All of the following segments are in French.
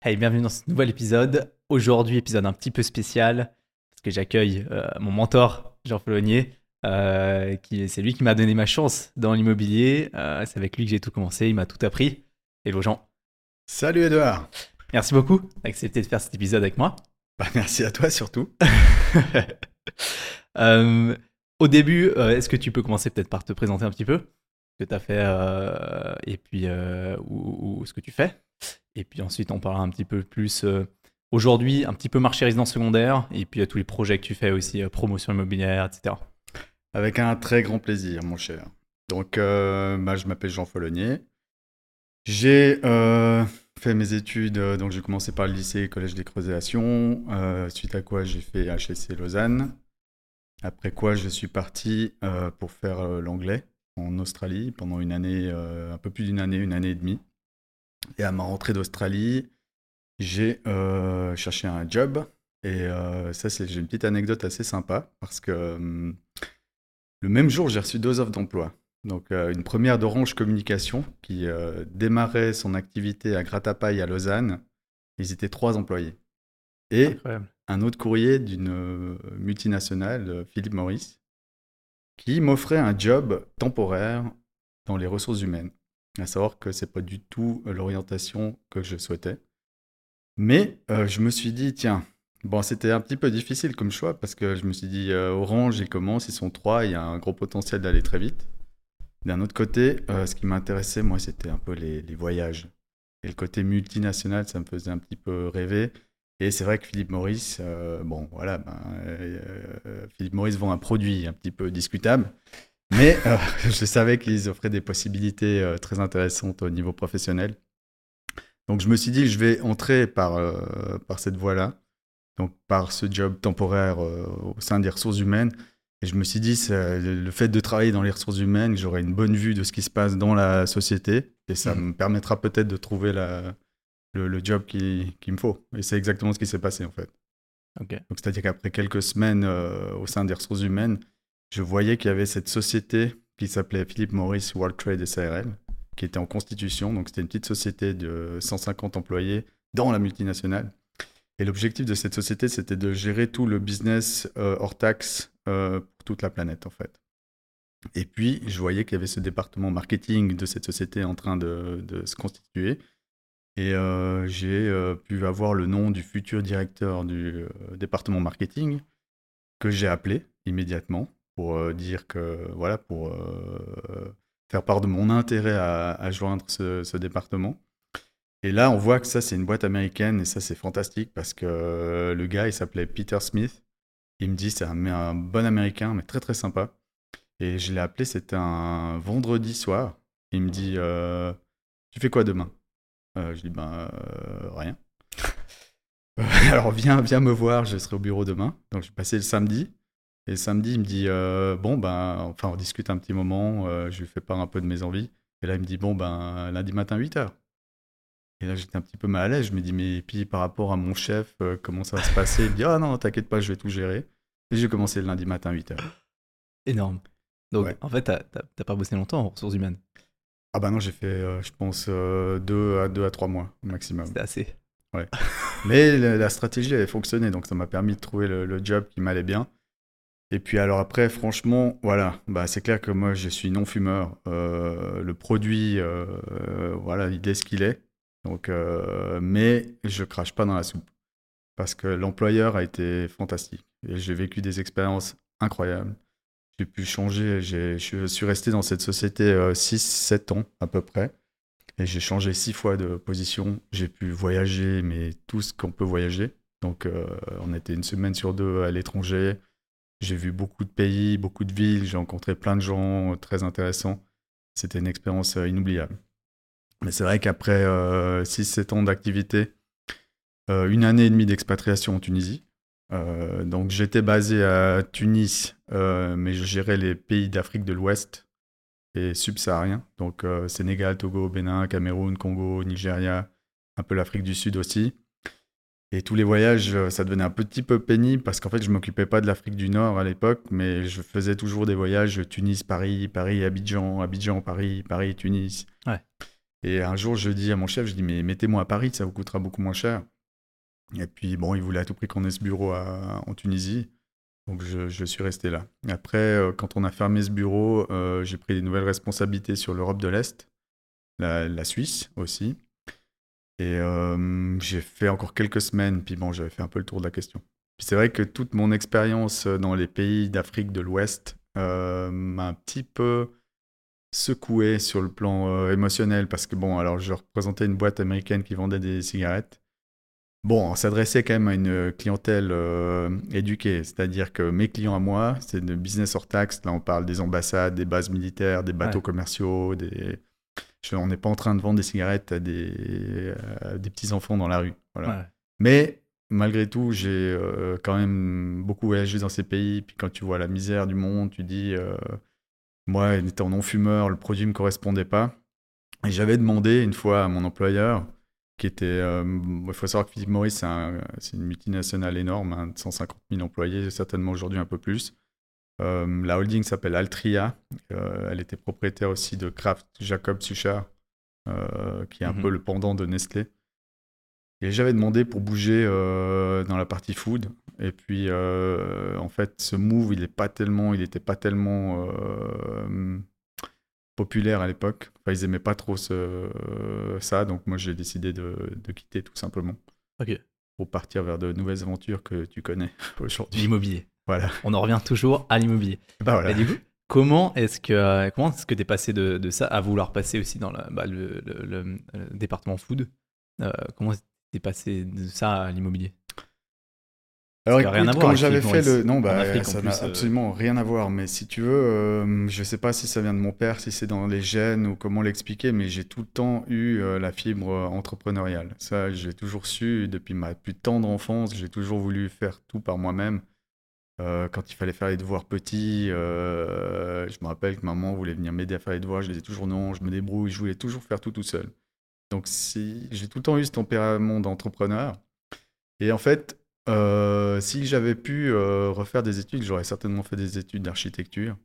Hey, bienvenue dans ce nouvel épisode. Aujourd'hui, épisode un petit peu spécial, parce que j'accueille euh, mon mentor, Jean Follonier. Euh, qui, c'est lui qui m'a donné ma chance dans l'immobilier. Euh, c'est avec lui que j'ai tout commencé, il m'a tout appris. Hello Jean. Salut Edouard. Merci beaucoup d'accepter de faire cet épisode avec moi. Bah, merci à toi surtout. au début, est-ce que tu peux commencer peut-être par te présenter un petit peu ce que tu as fait et puis ou, ce que tu fais? Et puis ensuite, on parlera un petit peu plus euh, aujourd'hui, un petit peu marché résidence secondaire, et puis à tous les projets que tu fais aussi, euh, promotion immobilière, etc. Avec un très grand plaisir, mon cher. Donc, euh, bah, je m'appelle Jean Follonier. J'ai fait mes études, donc j'ai commencé par le lycée Collège des Sion, suite à quoi j'ai fait HSC Lausanne. Après quoi, je suis parti pour faire l'anglais en Australie pendant une année, un peu plus d'une année, une année et demie. Et à ma rentrée d'Australie, j'ai euh, cherché un job. Et euh, ça, c'est, j'ai une petite anecdote assez sympa parce que hum, le même jour, j'ai reçu deux offres d'emploi. Donc, euh, une première d'Orange Communication qui démarrait son activité à Gratapaille à Lausanne. Ils étaient trois employés. Et un autre courrier d'une multinationale, Philippe Maurice, qui m'offrait un job temporaire dans les ressources humaines. À savoir que c'est pas du tout euh, l'orientation que je souhaitais. Mais euh, je me suis dit, tiens, bon, c'était un petit peu difficile comme choix parce que je me suis dit, euh, Orange, ils commencent, ils sont trois, il y a un gros potentiel d'aller très vite. D'un autre côté, ce qui m'intéressait, moi, c'était un peu les, voyages. Et le côté multinational, ça me faisait un petit peu rêver. Et c'est vrai que Philippe Maurice, bon, voilà, ben, Philippe Maurice vend un produit un petit peu discutable. Mais euh, je savais qu'ils offraient des possibilités euh, très intéressantes au niveau professionnel. Donc je me suis dit, je vais entrer par, euh, par cette voie-là, donc par ce job temporaire au sein des ressources humaines. Et je me suis dit, le fait de travailler dans les ressources humaines, j'aurai une bonne vue de ce qui se passe dans la société, et ça mmh. me permettra peut-être de trouver la, le, job qu'il qui me faut. Et c'est exactement ce qui s'est passé en fait. Donc c'est-à-dire qu'après quelques semaines au sein des ressources humaines, je voyais qu'il y avait cette société qui s'appelait Philippe Maurice World Trade SARL, qui était en constitution. Donc, c'était une petite société de 150 employés dans la multinationale. Et l'objectif de cette société, c'était de gérer tout le business euh, hors taxe euh, pour toute la planète, en fait. Et puis, je voyais qu'il y avait ce département marketing de cette société en train de, se constituer. Et euh, j'ai pu avoir le nom du futur directeur du département marketing que j'ai appelé immédiatement pour euh, dire que, voilà, pour euh, faire part de mon intérêt à, joindre ce, département. Et là, on voit que ça, c'est une boîte américaine et ça, c'est fantastique parce que le gars, il s'appelait Peter Smith. Il me dit, c'est un, bon américain, mais très très sympa. Et je l'ai appelé, c'était un vendredi soir. Il me dit, euh, tu fais quoi demain? Je dis, ben, rien. Alors viens, viens me voir, je serai au bureau demain. Donc je passé le samedi. Et samedi, il me dit euh, Bon, ben, enfin, on discute un petit moment, euh, je lui fais part un peu de mes envies. Et là, il me dit Bon, ben, lundi matin, 8h. Et là, j'étais un petit peu mal à l'aise. Je me dis Mais puis, par rapport à mon chef, euh, comment ça va se passer? Il me dit Ah non, t'inquiète pas, je vais tout gérer. Et j'ai commencé le lundi matin, 8h. Énorme. Donc, en fait, t'as pas bossé longtemps en ressources humaines? Ah, bah non, j'ai fait, je pense, 2 à, deux à 3 mois au maximum. C'était assez. Ouais. Mais la, stratégie avait fonctionné, donc ça m'a permis de trouver le job qui m'allait bien. Et puis alors après, franchement, voilà, bah, c'est clair que moi je suis non fumeur. Euh, le produit, euh, voilà, il est ce qu'il est. Donc, euh, mais je crache pas dans la soupe parce que l'employeur a été fantastique et j'ai vécu des expériences incroyables. J'ai pu changer, je suis resté dans cette société 6-7 ans à peu près et j'ai changé 6 fois de position. J'ai pu voyager, mais tout ce qu'on peut voyager. Donc on était une semaine sur deux à l'étranger. J'ai vu beaucoup de pays, beaucoup de villes, j'ai rencontré plein de gens euh, très intéressants. C'était une expérience euh, inoubliable. Mais c'est vrai qu'après 6-7 euh, ans d'activité, une année et demie d'expatriation en Tunisie, donc j'étais basé à Tunis, mais je gérais les pays d'Afrique de l'Ouest et subsahariens, donc Sénégal, Togo, Bénin, Cameroun, Congo, Nigeria, un peu l'Afrique du Sud aussi. Et tous les voyages, euh, ça devenait un petit peu pénible parce qu'en fait, je m'occupais pas de l'Afrique du Nord à l'époque, mais je faisais toujours des voyages Tunis, Paris, Paris, Abidjan, Abidjan, Paris, Paris, Tunis. Ouais. Et un jour, je dis à mon chef, je dis, mais mettez-moi à Paris, ça vous coûtera beaucoup moins cher. Et puis, bon, il voulait à tout prix qu'on ait ce bureau en Tunisie. Donc, je, suis resté là. Après, euh, quand on a fermé ce bureau, euh, j'ai pris des nouvelles responsabilités sur l'Europe de l'Est, la, Suisse aussi. Et euh, j'ai fait encore quelques semaines, puis bon, j'avais fait un peu le tour de la question. Puis c'est vrai que toute mon expérience dans les pays d'Afrique de l'Ouest m'a un petit peu secoué sur le plan émotionnel, parce que bon, alors je représentais une boîte américaine qui vendait des cigarettes. Bon, on s'adressait quand même à une clientèle éduquée, c'est-à-dire que mes clients à moi, c'est de business hors taxe. Là, on parle des ambassades, des bases militaires, des bateaux commerciaux. Des... on n'est pas en train de vendre des cigarettes à des, des petits-enfants dans la rue. Voilà. Mais malgré tout, j'ai euh, quand même beaucoup voyagé dans ces pays. Puis quand tu vois la misère du monde, tu dis, euh, moi, étant non-fumeur, le produit ne me correspondait pas. Et j'avais demandé une fois à mon employeur qui était. Euh, il faut savoir que Philippe Maurice, c'est une multinationale énorme, 150 hein, 000 employés, certainement aujourd'hui un peu plus. Euh, la holding s'appelle Altria. Euh, elle était propriétaire aussi de Kraft Jacob Suchard, qui est un mhm. peu le pendant de Nestlé. Et j'avais demandé pour bouger dans la partie food. Et puis, en fait, ce move, il n'était pas tellement, il était pas tellement populaire à l'époque. Enfin, ils aimaient pas trop ce, ça, donc moi j'ai décidé de, de, quitter tout simplement. Ok. Pour partir vers de nouvelles aventures que tu connais aujourd'hui. L'immobilier. Voilà. On en revient toujours à l'immobilier. Bah voilà. Et du coup, comment est-ce que comment est-ce que tu es passé de, de, ça à vouloir passer aussi dans la, bah, le, le, département food euh, Comment t'es passé de ça à l'immobilier? Alors écoute, quand j'avais fait le... Non, bah, ça n'a euh, absolument rien à voir. Mais si tu veux, euh, je ne sais pas si ça vient de mon père, si c'est dans les gènes ou comment l'expliquer, mais j'ai tout le temps eu euh, la fibre entrepreneuriale. Ça, j'ai toujours su, depuis ma plus tendre enfance, j'ai toujours voulu faire tout par moi-même. Quand il fallait faire les devoirs petits, je me rappelle que maman voulait venir m'aider à faire les devoirs, je disais toujours non, je me débrouille, je voulais toujours faire tout tout seul. Donc si, j'ai tout le temps eu ce tempérament d'entrepreneur. Et en fait, euh, si j'avais pu euh, refaire des études, j'aurais certainement fait des études d'architecture.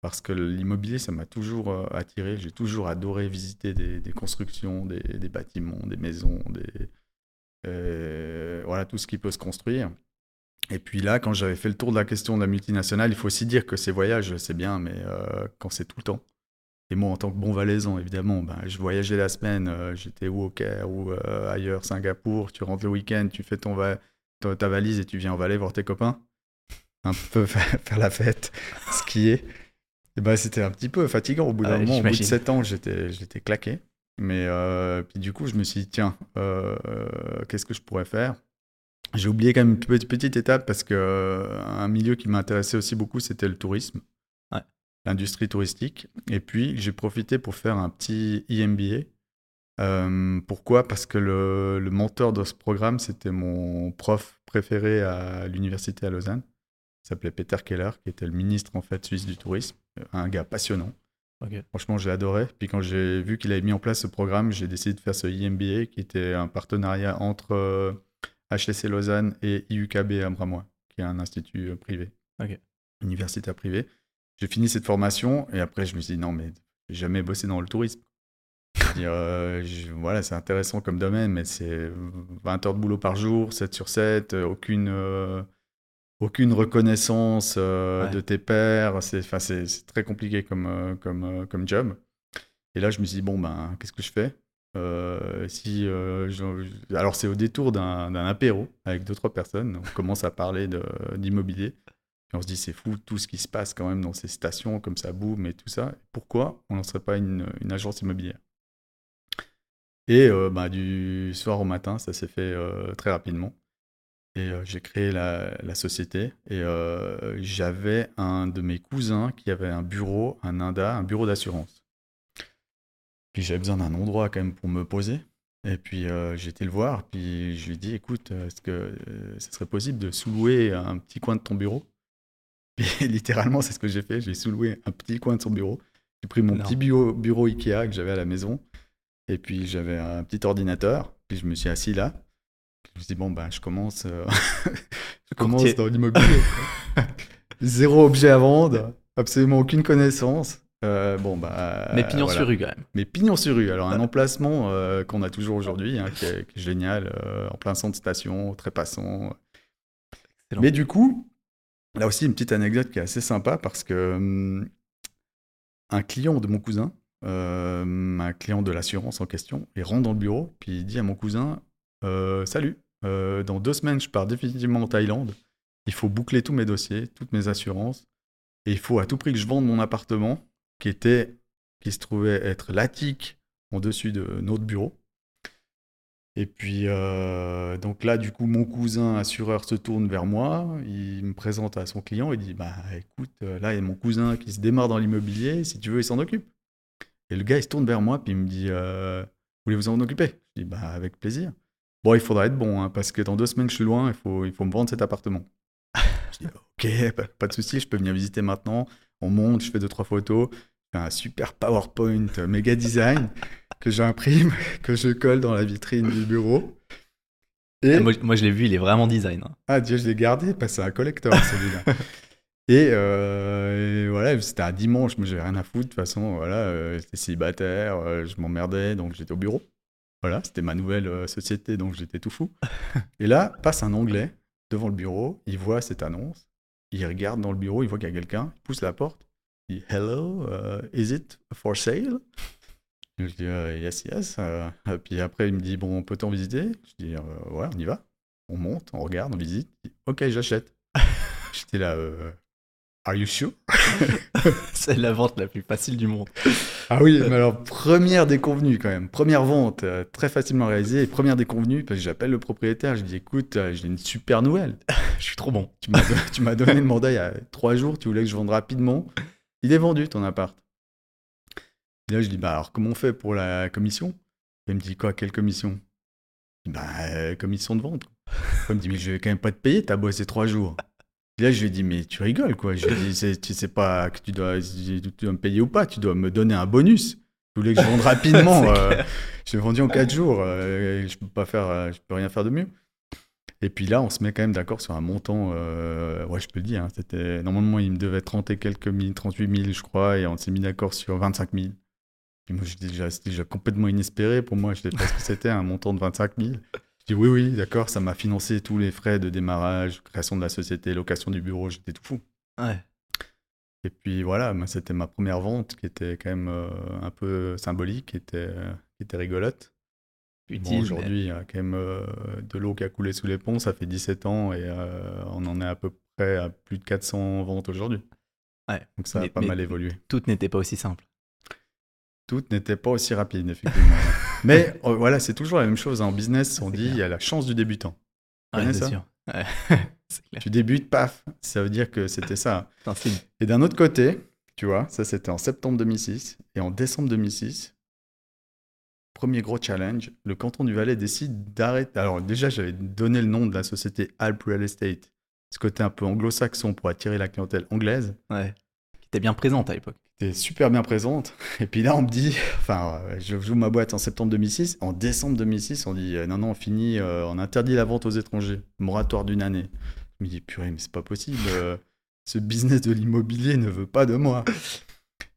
Parce que l'immobilier, ça m'a toujours euh, attiré. J'ai toujours adoré visiter des, constructions, des, bâtiments, des maisons, des, voilà, tout ce qui peut se construire. Et puis là, quand j'avais fait le tour de la question de la multinationale, il faut aussi dire que ces voyages, c'est bien, mais quand c'est tout le temps. Et moi, en tant que bon valaisan, évidemment, ben, je voyageais la semaine, j'étais ou au Caire ou ailleurs, Singapour, tu rentres le week-end, tu fais ton, va ta valise et tu viens en Valais voir tes copains, un peu faire la fête, skier. Et ben, c'était un petit peu fatigant au bout d'un moment. Au bout de 7 ans, j'étais, j'étais claqué. Mais euh, puis du coup, je me suis dit, tiens, euh, qu'est-ce que je pourrais faire? J'ai oublié quand même une petite, petite étape parce que euh, un milieu qui m'intéressait aussi beaucoup, c'était le tourisme, l'industrie touristique. Et puis, j'ai profité pour faire un petit EMBA euh, pourquoi? Parce que le, mentor de ce programme, c'était mon prof préféré à l'université à Lausanne. Il s'appelait Peter Keller, qui était le ministre en fait suisse du tourisme, un gars passionnant. Franchement, j'ai adoré. Puis quand j'ai vu qu'il avait mis en place ce programme, j'ai décidé de faire ce IMBA, qui était un partenariat entre HSC euh, Lausanne et IUKB Ambramois, qui est un institut euh, privé, universitaire privé. J'ai fini cette formation et après je me suis dit non mais j'ai jamais bossé dans le tourisme. Euh, voilà, c'est intéressant comme domaine, mais c'est 20 heures de boulot par jour, 7 sur 7, euh, aucune, euh, aucune reconnaissance de tes pairs. C'est, c'est, très compliqué comme, comme, comme job. Et là, je me suis dit, bon, ben, qu'est-ce que je fais? Si, Alors, c'est au détour d'un, apéro avec deux, trois personnes. On commence à parler d'immobilier. On se dit, c'est fou tout ce qui se passe quand même dans ces stations, comme ça boum et tout ça. Pourquoi on n'en serait pas une, agence immobilière? Et euh, bah, du soir au matin, ça s'est fait euh, très rapidement. Et euh, j'ai créé la, société. Et j'avais un de mes cousins qui avait un bureau, un INDA, un bureau d'assurance. Puis j'avais besoin d'un endroit quand même pour me poser. Et puis j'ai été le voir, puis je lui ai dit, écoute, est-ce que ce serait possible de sous-louer un petit coin de ton bureau? Puis littéralement, c'est ce que j'ai fait, j'ai sous-loué un petit coin de son bureau. J'ai pris mon petit bureau, bureau Ikea que j'avais à la maison, et puis j'avais un petit ordinateur, puis je me suis assis là. Je me suis dit, bon, ben, je commence, euh, je commence dans l'immobilier. Zéro objet à vendre, absolument aucune connaissance. Euh, bon, bah. Mais pignon voilà. sur rue quand même. Mais pignon sur rue. Alors, un emplacement euh, qu'on a toujours aujourd'hui, hein, qui, est, qui est génial, euh, en plein centre de station, très passant. Excellent. Mais du coup, là aussi, une petite anecdote qui est assez sympa parce que hum, un client de mon cousin, euh, un client de l'assurance en question, il rentre dans le bureau, puis il dit à mon cousin Salut, dans deux semaines, je pars définitivement en Thaïlande. Il faut boucler tous mes dossiers, toutes mes assurances. Et il faut à tout prix que je vende mon appartement qui se trouvait être l'attique en dessus de notre bureau. Et puis, euh, donc là, du coup, mon cousin assureur se tourne vers moi, il me présente à son client, il dit, bah écoute, euh, là, il y a mon cousin qui se démarre dans l'immobilier, si tu veux, il s'en occupe. Et le gars, il se tourne vers moi, puis il me dit, euh, voulez-vous en occuper? Je dis, bah avec plaisir. Bon, il faudra être bon, hein, parce que dans deux semaines, je suis loin, il faut, il faut me vendre cet appartement. je dis, ok, pas, pas de souci, je peux venir visiter maintenant. On monte, je fais deux, trois photos, je fais un super PowerPoint euh, méga design que j'imprime, que je colle dans la vitrine du bureau. Et, Ah, Moi, moi, je l'ai vu, il est vraiment design. hein. ah Dieu, je l'ai gardé, parce que c'est un collector celui-là. et, euh, et voilà, c'était un dimanche, moi j'avais rien à foutre, de toute façon, voilà, euh, j'étais célibataire, euh, je m'emmerdais, donc j'étais au bureau. Voilà, c'était ma nouvelle société, donc j'étais tout fou. et là, passe un Anglais devant le bureau, il voit cette annonce, il regarde dans le bureau, il voit qu'il y a quelqu'un, il pousse la porte, il dit Hello, uh, is it for sale? Je dis euh, Yes, yes. euh, puis après, il me dit Bon, peut-on visiter? Je dis euh, Ouais, on y va. On monte, on regarde, on visite. Dit, ok, j'achète. J'étais là, Are you sure? C'est la vente la plus facile du monde. Ah oui, mais alors, première déconvenue quand même. Première vente, euh, très facilement réalisée. Et première déconvenue, parce que j'appelle le propriétaire, je dis Écoute, euh, j'ai une super nouvelle. Je suis trop bon. Tu m'as don- tu m'as donné le mandat il y a trois jours, tu voulais que je vende rapidement. Il est vendu ton appart. Et là, je dis Bah alors, comment on fait pour la commission? Il me dit Quoi, quelle commission? Je dis, Bah, euh, commission de vente. Il me dit Mais je vais quand même pas te payer, t'as bossé trois jours. Là, je lui ai dit, mais tu rigoles, quoi. Je lui ai dit, tu sais pas que tu dois, tu dois me payer ou pas, tu dois me donner un bonus. Je voulais que je vende rapidement. Euh, l'ai vendu en quatre jours. euh, je peux pas faire, euh, je peux rien faire de mieux. Et puis là, on se met quand même d'accord sur un montant. euh, ouais, je peux le dire. hein, c'était normalement, il me devait 30 et quelques mille, 38 000, je crois, et on s'est mis d'accord sur 25 000. Et moi, j'étais déjà, c'était déjà complètement inespéré pour moi. Je savais pas ce que c'était un montant de 25 000. Je dis oui, oui, d'accord, ça m'a financé tous les frais de démarrage, création de la société, location du bureau, j'étais tout fou. Ouais. Et puis voilà, c'était ma première vente qui était quand même euh, un peu symbolique, qui était, qui était rigolote. Bon, Aujourd'hui, il y a quand même euh, de l'eau qui a coulé sous les ponts, ça fait 17 ans et euh, on en est à peu près à plus de 400 ventes aujourd'hui. Ouais. Donc ça a pas mal évolué. Tout n'était pas aussi simple. Tout n'était pas aussi rapide, effectivement. Mais euh, voilà, c'est toujours la même chose. hein. En business, on dit clair. il y a la chance du débutant. C'est sûr. Ouais. c'est clair. Tu débutes, paf, ça veut dire que c'était ça. Et d'un autre côté, tu vois, ça c'était en septembre 2006. Et en décembre 2006, premier gros challenge, le canton du Valais décide d'arrêter. Alors déjà, j'avais donné le nom de la société Alp Real Estate. Ce côté un peu anglo-saxon pour attirer la clientèle anglaise. Ouais. Qui était bien présente à l'époque. C'était super bien présente. Et puis là, on me dit, enfin, euh, je joue ma boîte en septembre 2006. En décembre 2006, on dit, euh, non, non, on finit, euh, on interdit la vente aux étrangers. Moratoire d'une année. Je me dis, purée, mais c'est pas possible. euh, ce business de l'immobilier ne veut pas de moi.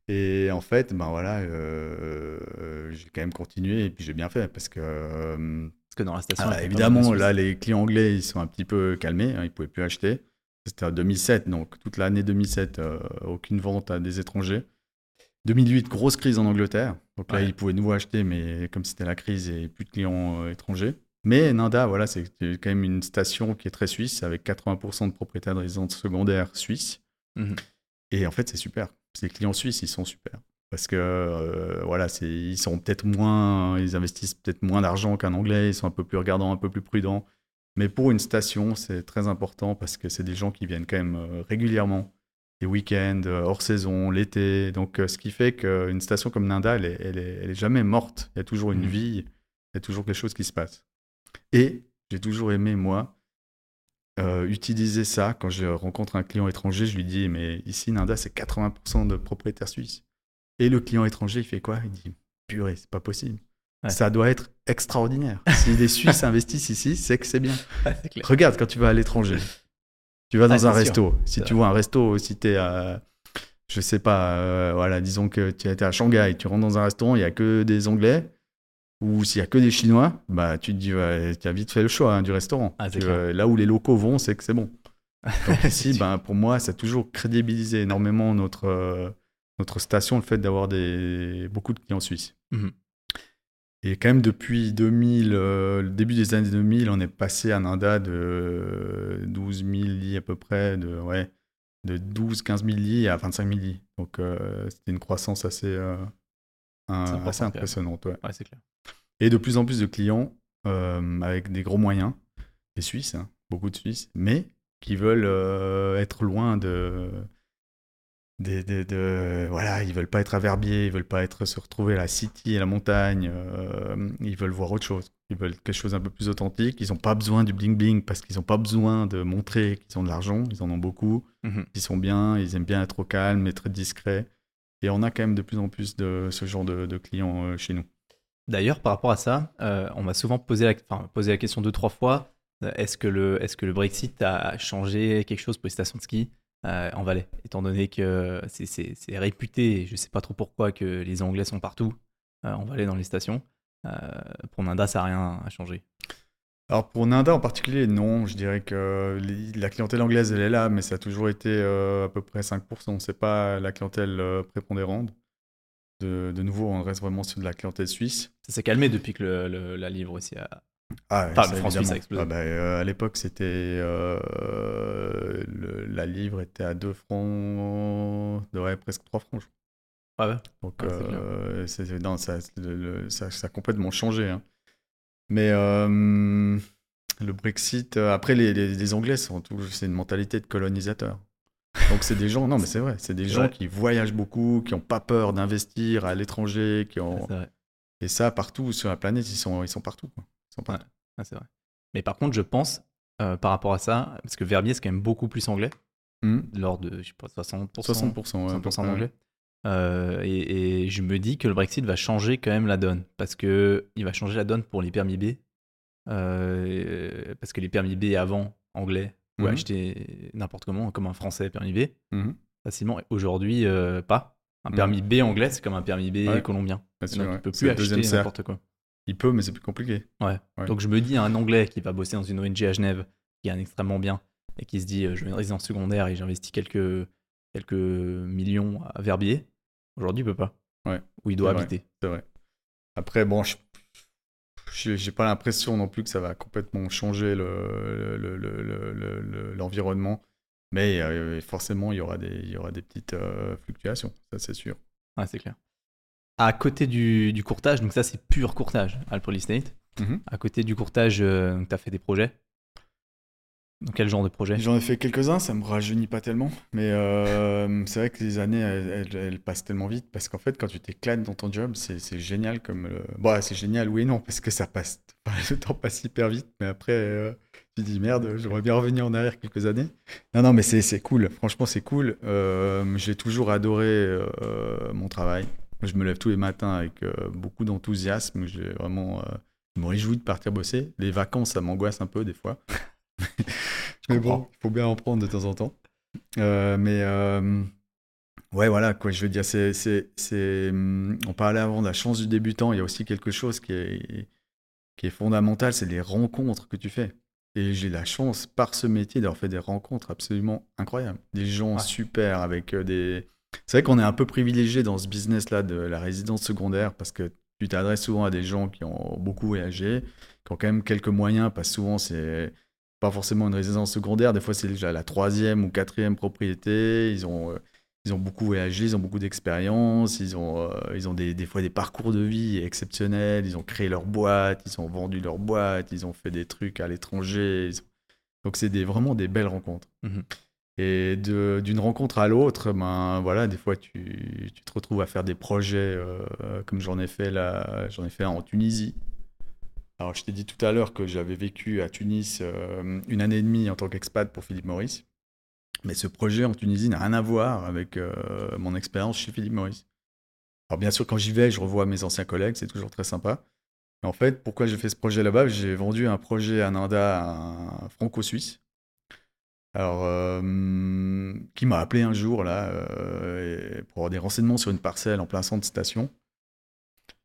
Et en fait, ben voilà, euh, j'ai quand même continué et puis j'ai bien fait parce que Parce que dans la station. ah, évidemment, là, les clients anglais, ils sont un petit peu calmés, hein, ils pouvaient plus acheter. C'était en 2007, donc toute l'année 2007, euh, aucune vente à des étrangers. 2008, grosse crise en Angleterre. Donc là, Ouais. ils pouvaient nouveau acheter, mais comme c'était la crise et plus de clients euh, étrangers. Mais Nanda, voilà, c'est quand même une station qui est très suisse, avec 80% de propriétaires de résidences secondaires suisses. Mhm. Et en fait, c'est super. Ces clients suisses, ils sont super. Parce que, euh, voilà, c'est, ils sont peut-être moins, ils investissent peut-être moins d'argent qu'un anglais, ils sont un peu plus regardants, un peu plus prudents. Mais pour une station, c'est très important parce que c'est des gens qui viennent quand même euh, régulièrement, les week-ends, euh, hors saison, l'été. Donc, euh, ce qui fait qu'une station comme Nanda, elle est, elle, est, elle est jamais morte. Il y a toujours une Mhm. vie, il y a toujours quelque chose qui se passe. Et j'ai toujours aimé, moi, euh, utiliser ça quand je rencontre un client étranger. Je lui dis, mais ici, Nanda, c'est 80% de propriétaires suisses. Et le client étranger, il fait quoi? Il dit, purée, c'est pas possible. Ouais. Ça doit être extraordinaire. si les Suisses investissent ici, c'est que c'est bien. Ouais, c'est clair. Regarde quand tu vas à l'étranger. Tu vas dans Ah, un resto. Si tu vois un resto, si tu es à. je sais pas, euh, voilà, disons que tu étais à Shanghai, tu rentres dans un restaurant, il y a que des Anglais, ou s'il y a que des Chinois, bah tu te dis, ouais, tu as vite fait le choix hein, du restaurant. Ah, Tu, euh, là où les locaux vont, c'est que c'est bon. Donc ici, ben, pour moi, ça a toujours crédibilisé énormément notre, euh, notre station, le fait d'avoir des, beaucoup de clients suisses. Mhm. Et quand même, depuis 2000, euh, le début des années 2000, on est passé à un de 12 000 lits à peu près, de, ouais, de 12-15 000 lits à 25 000 lits. Donc, euh, c'était une croissance assez, euh, un- assez impressionnante. ouais. Ouais, c'est clair. Et de plus en plus de clients avec des gros moyens, des Suisses, hein, beaucoup de Suisses, mais qui veulent être loin de, des- des- de- Voilà, ils veulent pas être à Verbier, ils veulent pas être se retrouver à la city, à la montagne, euh, ils veulent voir autre chose. Ils veulent quelque chose un peu plus authentique. Ils n'ont pas besoin du bling-bling parce qu'ils n'ont pas besoin de montrer qu'ils ont de l'argent. Ils en ont beaucoup. Mhm. Ils sont bien, ils aiment bien être au calme, être discrets. Et on a quand même de plus en plus de ce genre de, de clients euh, chez nous. D'ailleurs, par rapport à ça, euh, on m'a souvent posé la, enfin, posé la question deux, trois fois. Est-ce que, le, est-ce que le Brexit a changé quelque chose pour les stations de ski? Euh, en Valais Étant donné que c'est, réputé, je sais pas trop pourquoi, que les Anglais sont partout euh, en Valais dans les stations. Euh, pour Nanda, ça n'a rien à changer. Alors pour Nanda en particulier, non. Je dirais que la clientèle anglaise, elle est là, mais ça a toujours été à peu près 5%. C'est pas la clientèle prépondérante. De, de nouveau, on reste vraiment sur de la clientèle suisse. Ça s'est calmé depuis que le, le- la livre aussi a. Ah, Enfin, ça, le franc suisse a explosé. Ah, bah, euh, à l'époque, c'était euh, le- la livre était à 2 francs, ouais, presque 3 francs. je crois. Ouais, ouais? Donc Ouais, clair. euh, non, ça, le- le- ça, ça a complètement changé. hein. Mais euh, le Brexit, euh, après les, les- les Anglais c'est une mentalité de colonisateur. Donc c'est des gens, non mais c'est vrai, c'est des gens vrai. qui voyagent beaucoup, qui n'ont pas peur d'investir à l'étranger, qui ont C'est vrai. et ça partout sur la planète, ils sont, ils sont partout. quoi. Sont. Ouais, c'est vrai. Mais par contre, je pense, euh, par rapport à ça, parce que Verbier, c'est quand même beaucoup plus anglais, Mhm. lors de, je sais pas, 60%. 60%, ouais, à peu 100% près, anglais. Euh, et, et je me dis que le Brexit va changer quand même la donne. Parce que il va changer la donne pour les permis B. Euh, parce que les permis B avant, anglais, vous Mhm. acheter n'importe comment, comme un français permis B, Mhm. facilement. Aujourd'hui, euh, pas. Un Mhm. permis B anglais, c'est comme un permis B Ouais. colombien. Bien sûr, Donc, ouais. peut C'est plus acheter n'importe quoi. Il peut, mais c'est plus compliqué. Ouais. Donc je me dis un Anglais qui va bosser dans une ONG à Genève, qui gagne extrêmement bien, et qui se dit euh, je vais résidence secondaire et j'investis quelques, quelques millions à Verbier, aujourd'hui il peut pas. Ouais, Où il doit habiter. C'est vrai. Après, bon, je j'ai pas l'impression non plus que ça va complètement changer le- le- le- le- l'environnement. Mais euh, forcément, il y aura des, il y aura des petites euh, fluctuations, ça c'est sûr. Ouais, c'est clair. À côté du, du courtage, donc ça c'est pur courtage, Alpha Estate. Mhm. À côté du courtage, tu as fait des projets. Dans quel genre de projet J'en ai fait quelques-uns, ça me rajeunit pas tellement. Mais euh, c'est vrai que les années, elles, elles- elles passent tellement vite. Parce qu'en fait, quand tu t'éclates dans ton job, c'est génial comme. le- Bon, c'est génial, oui et non, parce que ça passe. Le temps passe hyper vite. Mais après, euh, tu te dis merde, j'aimerais bien revenir en arrière quelques années. Non, non, mais c'est c'est cool. Franchement, c'est cool. Euh, J'ai toujours adoré euh, mon travail. Je me lève tous les matins avec euh, beaucoup d'enthousiasme. J'ai vraiment. euh, je me réjouis de partir bosser. Les vacances, ça m'angoisse un peu des fois. mais bon, il faut bien en prendre de temps en temps. Euh, mais ouais, voilà, quoi, je veux dire, c'est, c'est, c'est, hum, on parlait avant de la chance du débutant, il y a aussi quelque chose qui est, qui est fondamental, c'est les rencontres que tu fais. Et j'ai la chance, par ce métier, d'avoir fait des rencontres absolument incroyables. Des gens Ouais. super avec des... C'est vrai qu'on est un peu privilégié dans ce business-là de la résidence secondaire parce que tu t'adresses souvent à des gens qui ont beaucoup voyagé, qui ont quand même quelques moyens, parce que souvent c'est pas forcément une résidence secondaire, des fois c'est déjà la troisième ou quatrième propriété, ils ont, euh, ils ont beaucoup voyagé, ils ont beaucoup d'expérience, ils ont, euh, ils ont des, des fois des parcours de vie exceptionnels, ils ont créé leur boîte, ils ont vendu leur boîte, ils ont fait des trucs à l'étranger. ont- Donc c'est des, vraiment des belles rencontres. Mhm. Et d'une rencontre à l'autre, ben voilà, des fois tu, tu te retrouves à faire des projets euh, comme j'en ai fait là, j'en ai fait un en Tunisie. Alors je t'ai dit tout à l'heure que j'avais vécu à Tunis euh, une année et demie en tant qu'expat pour Philippe Maurice. Mais ce projet en Tunisie n'a rien à voir avec euh, mon expérience chez Philippe Maurice. Alors bien sûr, quand j'y vais, je revois mes anciens collègues, c'est toujours très sympa. Mais en fait, pourquoi j'ai fait ce projet là-bas? J'ai vendu un projet à Nanda, un franco-suisse. Alors, euh, qui m'a appelé un jour là euh, pour avoir des renseignements sur une parcelle en plein centre station.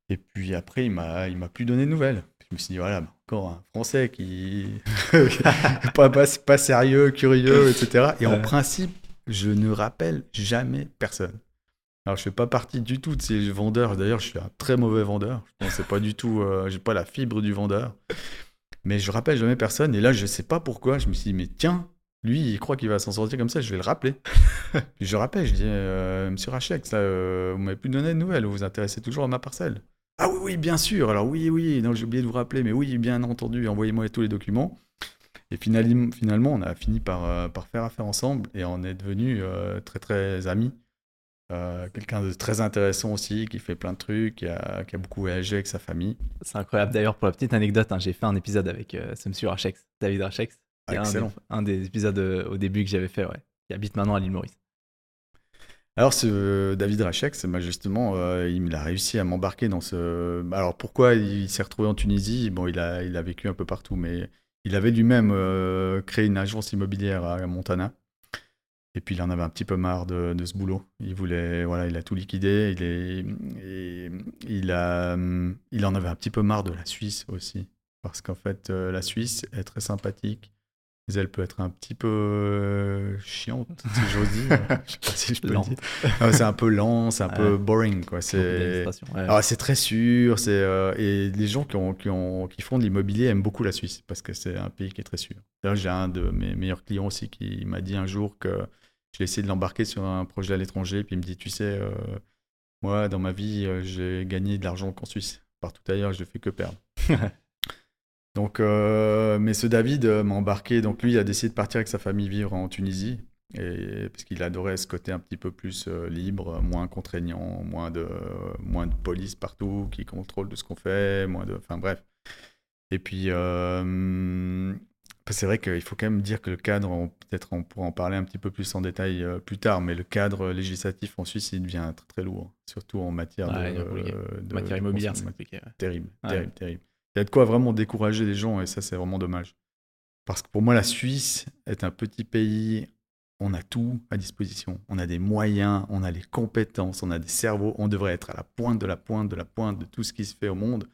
Et puis après, il m'a, il m'a plus donné de nouvelles. Je me suis dit, voilà, encore un Français qui. pas, pas, pas, sérieux, curieux, etc. Et en principe, je ne rappelle jamais personne. Alors, je fais pas partie du tout de ces vendeurs. D'ailleurs, je suis un très mauvais vendeur. Je pense pas du tout. Euh, j'ai pas la fibre du vendeur. Mais je rappelle jamais personne. Et là, je sais pas pourquoi. Je me suis dit, mais tiens, lui, il croit qu'il va s'en sortir comme ça. Je vais le rappeler. je rappelle, je dis, euh, Monsieur Rachex, là, euh, vous m'avez plus donné de nouvelles. Vous vous intéressez toujours à ma parcelle. Ah oui, oui, bien sûr. Alors oui, oui. Non, j'ai oublié de vous rappeler. Mais oui, bien entendu. Envoyez-moi tous les documents. Et finalement, on a fini par, par faire affaire ensemble et on est devenus très, très amis. Euh, quelqu'un de très intéressant aussi, qui fait plein de trucs, qui a, beaucoup voyagé avec sa famille. C'est incroyable. D'ailleurs, pour la petite anecdote, hein, j'ai fait un épisode avec euh, ce monsieur Rachex, David Rachex. Ah, excellent. Un des, un des épisodes euh, au début que j'avais fait, ouais. Il habite maintenant à l'île Maurice. Alors, ce David Rachex, bah, justement, il a réussi à m'embarquer dans ce. Alors, pourquoi il s'est retrouvé en Tunisie? Bon, il a, il a vécu un peu partout, mais il avait lui-même créé une agence immobilière à Montana. Et puis il en avait un petit peu marre de, ce boulot. Il voulait, voilà, il a tout liquidé. Il est, il a, il en avait un petit peu marre de la Suisse aussi, parce qu'en fait, euh, la Suisse est très sympathique, mais elle peut être un petit peu euh, chiante, si j'ose dire. je sais pas si je peux dire. c'est un peu lent, c'est un peu boring, quoi. C'est, ah, c'est très sûr. C'est euh, et les gens qui ont, qui ont, qui font de l'immobilier aiment beaucoup la Suisse parce que c'est un pays qui est très sûr. J'ai un de mes meilleurs clients aussi qui m'a dit un jour que j'ai essayé de l'embarquer sur un projet à l'étranger, puis il me dit, tu sais, euh, moi, dans ma vie, j'ai gagné de l'argent qu'en Suisse. Partout ailleurs, je ne fais que perdre. donc, euh, mais ce David m'a embarqué. Donc, lui, il a décidé de partir avec sa famille vivre en Tunisie. Et, parce qu'il adorait ce côté un petit peu plus libre, moins contraignant, moins de, moins de police partout qui contrôle de ce qu'on fait, moins de. Enfin, bref. Et puis, c'est vrai qu'il faut quand même dire que le cadre, peut-être on pourra en parler un petit peu plus en détail euh, plus tard, mais le cadre législatif en Suisse, il devient très, très lourd, surtout en matière de, euh, matière immobilière, c'est compliqué. Terrible, terrible, terrible. Il y a de quoi vraiment décourager les gens et ça, c'est vraiment dommage. Parce que pour moi, la Suisse est un petit pays, on a tout à disposition. On a des moyens, on a les compétences, on a des cerveaux, on devrait être à la pointe de la pointe de la pointe de tout ce qui se fait au monde.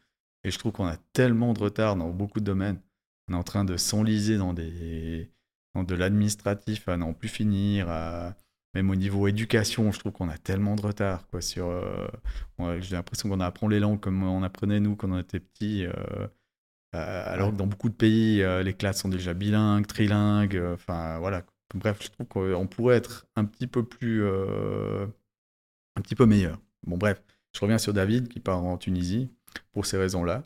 Et je trouve qu'on a tellement de retard dans beaucoup de domaines on est en train de s'enliser dans, des, dans de l'administratif à n'en plus finir. Même au niveau éducation, je trouve qu'on a tellement de retard. Quoi, sur, euh, j'ai l'impression qu'on apprend les langues comme on apprenait nous quand on était petits. Euh, alors que dans beaucoup de pays, euh, les classes sont déjà bilingues, trilingues. Enfin, voilà. Bref, je trouve qu'on pourrait être un petit peu plus. un petit peu meilleur. Bon, bref, je reviens sur David qui part en Tunisie pour ces raisons-là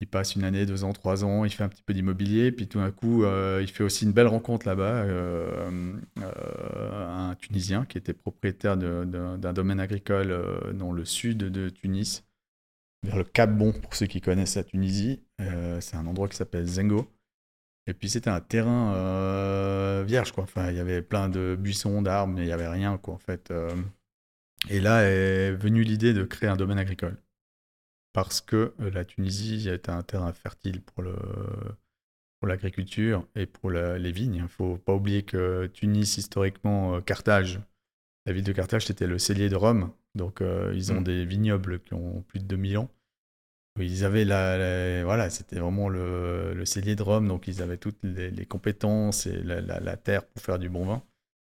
il passe une année, deux ans, trois ans, il fait un petit peu d'immobilier, puis tout d'un coup, euh, il fait aussi une belle rencontre là-bas, euh, euh, un Tunisien qui était propriétaire d'un domaine agricole dans le sud de Tunis, vers le Cap Bon, pour ceux qui connaissent la Tunisie. c'est un endroit qui s'appelle Zengo. Et puis c'était un terrain vierge, quoi. Enfin, il y avait plein de buissons, d'arbres, mais il n'y avait rien, quoi, en fait. Et là est venue l'idée de créer un domaine agricole parce que euh, la Tunisie est un terrain fertile pour le pour l'agriculture et pour les vignes. Il ne faut pas oublier que Tunis, historiquement, euh, Carthage, la ville de Carthage, c'était le cellier de Rome. Donc, euh, ils ont mm. des vignobles qui ont plus de 2000 ans. Ils avaient la, voilà, c'était vraiment le, le, cellier de Rome, donc ils avaient toutes les, compétences et la, la, terre pour faire du bon vin.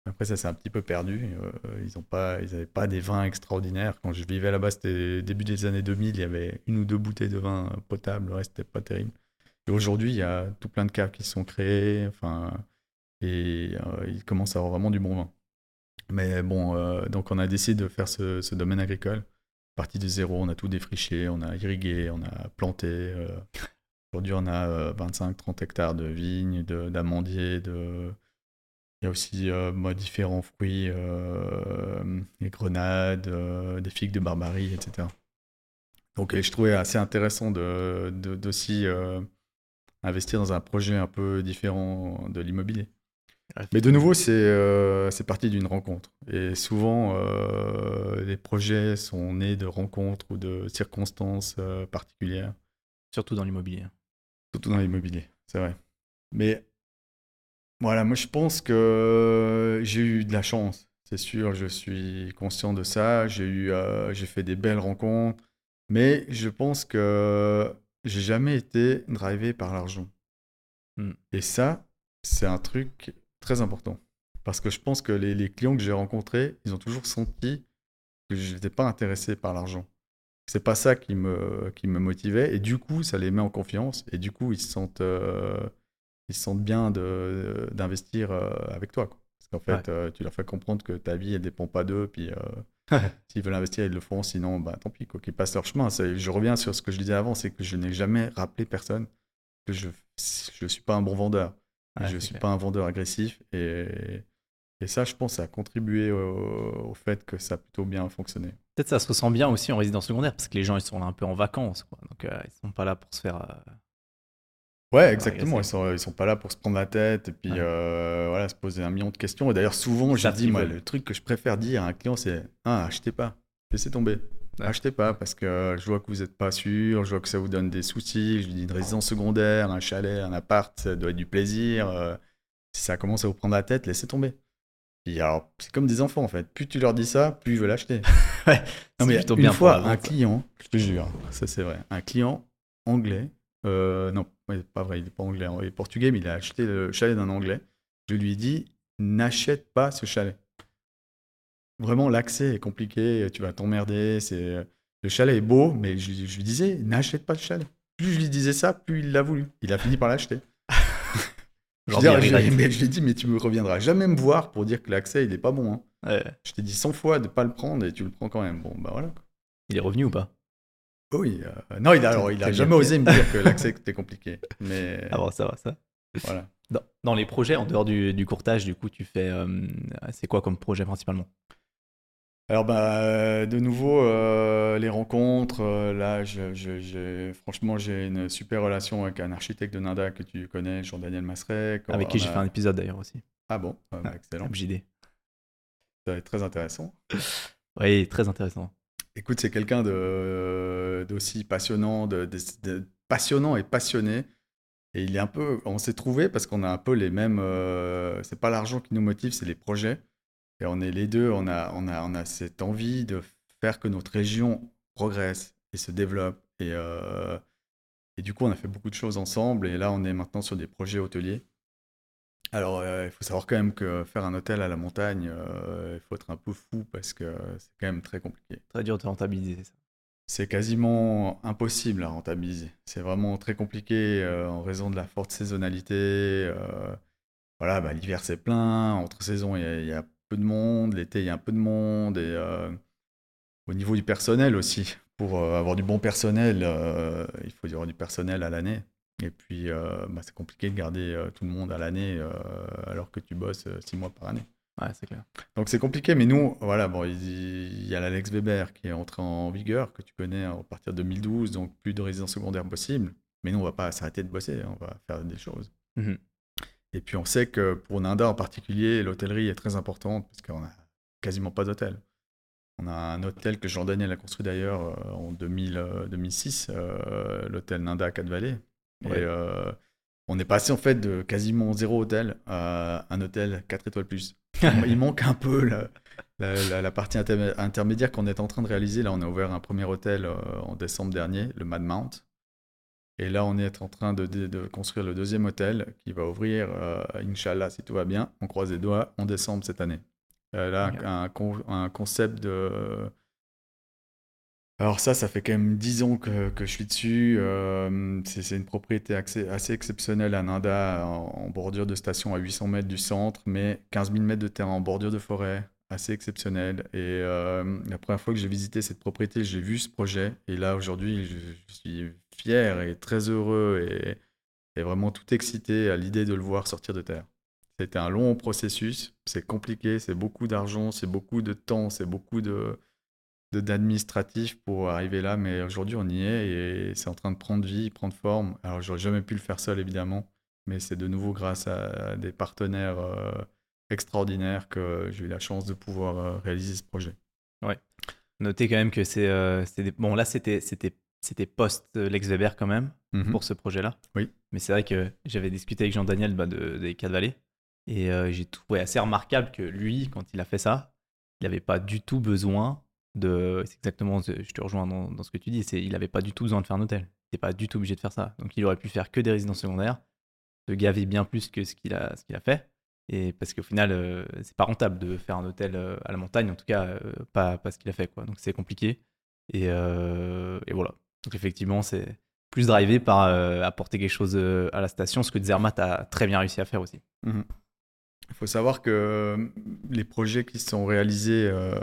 Après, ça s'est un petit peu perdu. Euh, ils n'avaient pas, pas des vins extraordinaires. Quand je vivais là-bas, c'était début des années 2000, il y avait une ou deux bouteilles de vin potable, le reste n'était pas terrible. Aujourd'hui, il y a tout plein de caves qui sont créés, enfin, et euh, ils commencent à avoir vraiment du bon vin. Mais bon, euh, donc on a décidé de faire ce, domaine agricole. Parti de zéro, on a tout défriché, on a irrigué, on a planté. Aujourd'hui, on a 25-30 hectares de vignes, d'amandiers, de il y a aussi euh, différents fruits, euh, les grenades, euh, des figues de barbarie, etc. Donc je trouvais assez intéressant de, d'aussi investir dans un projet un peu différent de l'immobilier. Mais de nouveau, c'est, c'est parti d'une rencontre. Et souvent, les projets sont nés de rencontres ou de circonstances particulières. Surtout dans l'immobilier. Surtout dans l'immobilier, c'est vrai. Mais Voilà, moi je pense que j'ai eu de la chance, c'est sûr, je suis conscient de ça. J'ai eu, euh, j'ai fait des belles rencontres, mais je pense que j'ai jamais été drivé par l'argent. Hmm. Et ça, c'est un truc très important. Parce que je pense que les, les clients que j'ai rencontrés, ils ont toujours senti que je n'étais pas intéressé par l'argent. C'est pas ça qui me, qui me motivait. Et du coup, ça les met en confiance. Et du coup, ils se sentent, euh, ils se sentent bien de- d'investir euh, avec toi. quoi. Parce qu'en fait, euh, tu leur fais comprendre que ta vie, elle dépend pas d'eux. Puis euh, s'ils veulent investir, ils le feront. Sinon, bah, tant pis, quoi, qu'ils passent leur chemin. Je reviens sur ce que je disais avant c'est que je n'ai jamais rappelé personne que je ne suis pas un bon vendeur. Ouais, je ne suis clair. pas un vendeur agressif. Et, et ça, je pense, ça a contribué au, au fait que ça a plutôt bien fonctionné. Peut-être ça se ressent bien aussi en résidence secondaire parce que les gens ils sont là un peu en vacances. Quoi. Donc euh, ils sont pas là pour se faire. euh, Ouais, exactement. Ils sont, ils sont pas là pour se prendre la tête et puis Ouais. euh, voilà, se poser un million de questions. Et d'ailleurs, souvent, dis, qu'ils moi, le truc que je préfère dire à un client, c'est Ah, achetez pas, laissez tomber. Achetez pas parce que je vois que vous n'êtes pas sûr, je vois que ça vous donne des soucis. Je lui dis une résidence secondaire, un chalet, un appart, ça doit être du plaisir. euh, si ça commence à vous prendre la tête, laissez tomber. Puis alors, c'est comme des enfants en fait. Plus tu leur dis ça, plus ils veulent acheter. Ouais, Non, mais une bien fois, un client, je te jure, ça c'est vrai, un client anglais, euh, non, ouais, pas vrai, il n'est pas anglais, il est portugais, mais il a acheté le chalet d'un anglais. Je lui ai dit, n'achète pas ce chalet. Vraiment, l'accès est compliqué, tu vas t'emmerder. C'est le chalet est beau, mais je, je lui disais, n'achète pas ce chalet. Plus je lui disais ça, plus il l'a voulu. Il a fini par l'acheter. Je, dire, mais lui ai dit, mais tu me reviendras jamais me voir pour dire que l'accès, il est pas bon. hein. Ouais. Je t'ai dit 100 fois de pas le prendre et tu le prends quand même. Bon, bah voilà. Il est revenu ou pas? Oui, euh, non, il a, alors, il a jamais osé me dire que l'accès était compliqué. Mais Ah bon, ça va, ça. voilà. Dans, dans les projets, en dehors du, du courtage, du coup, tu fais. euh, c'est quoi comme projet principalement? Alors, bah, de nouveau, euh, les rencontres. euh, là, je- franchement, j'ai une super relation avec un architecte de Nanda que tu connais, Jean-Daniel Masseret. Avec qui j'ai fait un épisode d'ailleurs aussi. Ah bon? Ah, bah, Ah. Excellent. JD. Ça va être très intéressant. Oui, très intéressant. Écoute, c'est quelqu'un de- d'aussi passionnant, de, passionnant et passionné. Et il est un peu, on s'est trouvé parce qu'on a un peu les mêmes. euh, c'est pas l'argent qui nous motive, c'est les projets. Et on est les deux, on a, on a, on a cette envie de faire que notre région progresse et se développe. Et, euh, et du coup, on a fait beaucoup de choses ensemble. Et là, on est maintenant sur des projets hôteliers. Alors, euh, il faut savoir quand même que faire un hôtel à la montagne, euh, il faut être un peu fou parce que c'est quand même très compliqué. Très dur de rentabiliser ça. C'est quasiment impossible à rentabiliser. C'est vraiment très compliqué euh, en raison de la forte saisonnalité. voilà, bah, l'hiver c'est plein, entre saisons il y, a- il y a peu de monde, l'été il y a un peu de monde. Et au niveau du personnel aussi, pour avoir du bon personnel, il faut avoir du personnel à l'année. Et puis euh, bah, c'est compliqué de garder euh, tout le monde à l'année euh, alors que tu bosses six mois par année. Ouais, c'est clair. Donc c'est compliqué, mais nous, voilà, bon, il y a l'Alex Weber qui est entré en vigueur, que tu connais à partir de 2012, donc plus de résidence secondaire possible. Mais nous, on va pas s'arrêter de bosser, hein, on va faire des choses. Mhm. Et puis on sait que pour Nanda en particulier, l'hôtellerie est très importante parce qu'on a quasiment pas d'hôtel. On a un hôtel que Jean-Daniel a construit d'ailleurs en 2000, euh, 2006, euh, l'hôtel Nanda à Quatre-Vallées. Et euh, on est passé en fait de quasiment zéro hôtel à un hôtel 4 étoiles plus. Il manque un peu la, la- la- la partie intermé- intermédiaire qu'on est en train de réaliser. Là, on a ouvert un premier hôtel euh, en décembre dernier, le Mad Mount. Et là, on est en train de, de- de construire le deuxième hôtel qui va ouvrir, euh, Inch'Allah, si tout va bien, on croise les doigts, en décembre cette année. Euh, là, un concept de. Alors, ça, ça fait quand même 10 ans que, je suis dessus. Euh, c'est une propriété assez, exceptionnelle à Nanda, en, bordure de station à 800 mètres du centre, mais 15 000 mètres de terrain en bordure de forêt, assez exceptionnel. Et euh, la première fois que j'ai visité cette propriété, j'ai vu ce projet. Et là, aujourd'hui, je, suis fier et très heureux et, et vraiment tout excité à l'idée de le voir sortir de terre. C'était un long processus, c'est compliqué, c'est beaucoup d'argent, c'est beaucoup de temps, c'est beaucoup de- d'administratif pour arriver là, mais aujourd'hui on y est et c'est en train de prendre vie, prendre forme. Alors j'aurais jamais pu le faire seul évidemment, mais c'est de nouveau grâce à des partenaires euh, extraordinaires que j'ai eu la chance de pouvoir euh, réaliser ce projet. Notez quand même que c'est. euh, des- Bon, là, c'était c'était c'était post euh, Lex Weber quand même Mhm. pour ce projet-là. Oui. Mais c'est vrai que j'avais discuté avec Jean-Daniel bah, de, des Quatre Vallées. Et j'ai trouvé assez remarquable que lui, quand il a fait ça, il n'avait pas du tout besoin C'est exactement, je te rejoins dans, ce que tu dis, c'est il n'avait pas du tout besoin de faire un hôtel. Il n'était pas du tout obligé de faire ça. Donc il aurait pu faire que des résidences secondaires, se gaver bien plus que ce qu'il a, fait. Et parce qu'au final, euh, c'est pas rentable de faire un hôtel euh, à la montagne, en tout cas, euh, pas, ce qu'il a fait. Quoi. Donc c'est compliqué. Et, euh, voilà. Donc effectivement, c'est plus drivé par apporter quelque chose à la station, ce que Zermatt a très bien réussi à faire aussi. Il faut savoir que euh, les projets qui sont réalisés euh,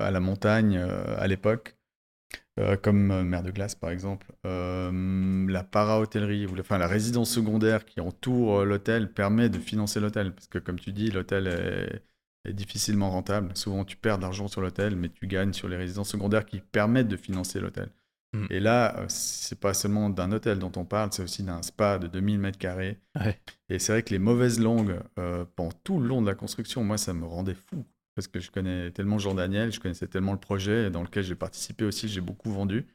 à la montagne euh, à l'époque, comme Mer de Glace par exemple, la para-hôtellerie, enfin la résidence secondaire qui entoure l'hôtel permet de financer l'hôtel. Parce que comme tu dis, l'hôtel est, est difficilement rentable. Souvent tu perds de l'argent sur l'hôtel, mais tu gagnes sur les résidences secondaires qui permettent de financer l'hôtel. Mhm. Et là, euh, c'est pas seulement d'un hôtel dont on parle, c'est aussi d'un spa de 2000 mètres carrés. Et c'est vrai que les mauvaises langues, euh, pendant tout le long de la construction, moi, ça me rendait fou. Parce que je connais tellement Jean Daniel, je connaissais tellement le projet dans lequel j'ai participé aussi, j'ai beaucoup vendu.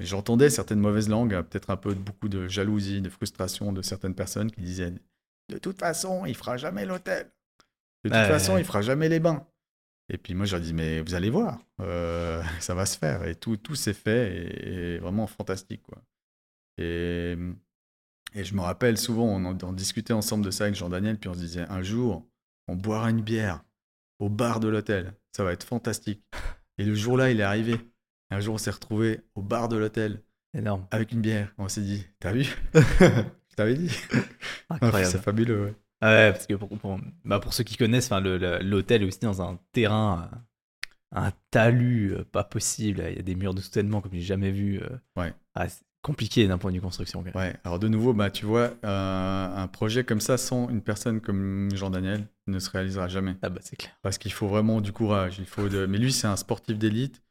Mais j'entendais certaines mauvaises langues, euh, peut-être un peu de, beaucoup de jalousie, de frustration de certaines personnes qui disaient De toute façon, il fera jamais l'hôtel. De toute Ouais. façon, il fera jamais les bains. Et puis moi, je leur dis Mais vous allez voir, euh, ça va se faire. Et tout, tout s'est fait et, et vraiment fantastique. Quoi. Et, et je me rappelle souvent, on, en- on discutait ensemble de ça avec Jean-Daniel, puis on se disait un jour, on boira une bière au bar de l'hôtel. Ça va être fantastique. Et le jour-là, il est arrivé. Un jour, on s'est retrouvé au bar de l'hôtel Énorme. avec une bière. On s'est dit, t'as vu? Je t'avais dit. Incroyable. C'est fabuleux. ouais. Ah Ouais, parce que pour, pour, bah pour ceux qui connaissent, enfin, le- le- l'hôtel est aussi dans un terrain, euh, un talus euh, pas possible. Il y a des murs de soutènement comme j'ai jamais vu. euh. Ouais. Ah, c'est compliqué d'un point de vue construction. quand même. Ouais, alors de nouveau, bah, tu vois, euh, un projet comme ça, sans une personne comme Jean-Daniel, ne se réalisera jamais. Ah bah c'est clair. Parce qu'il faut vraiment du courage. Il faut de... Mais lui, c'est un sportif d'élite.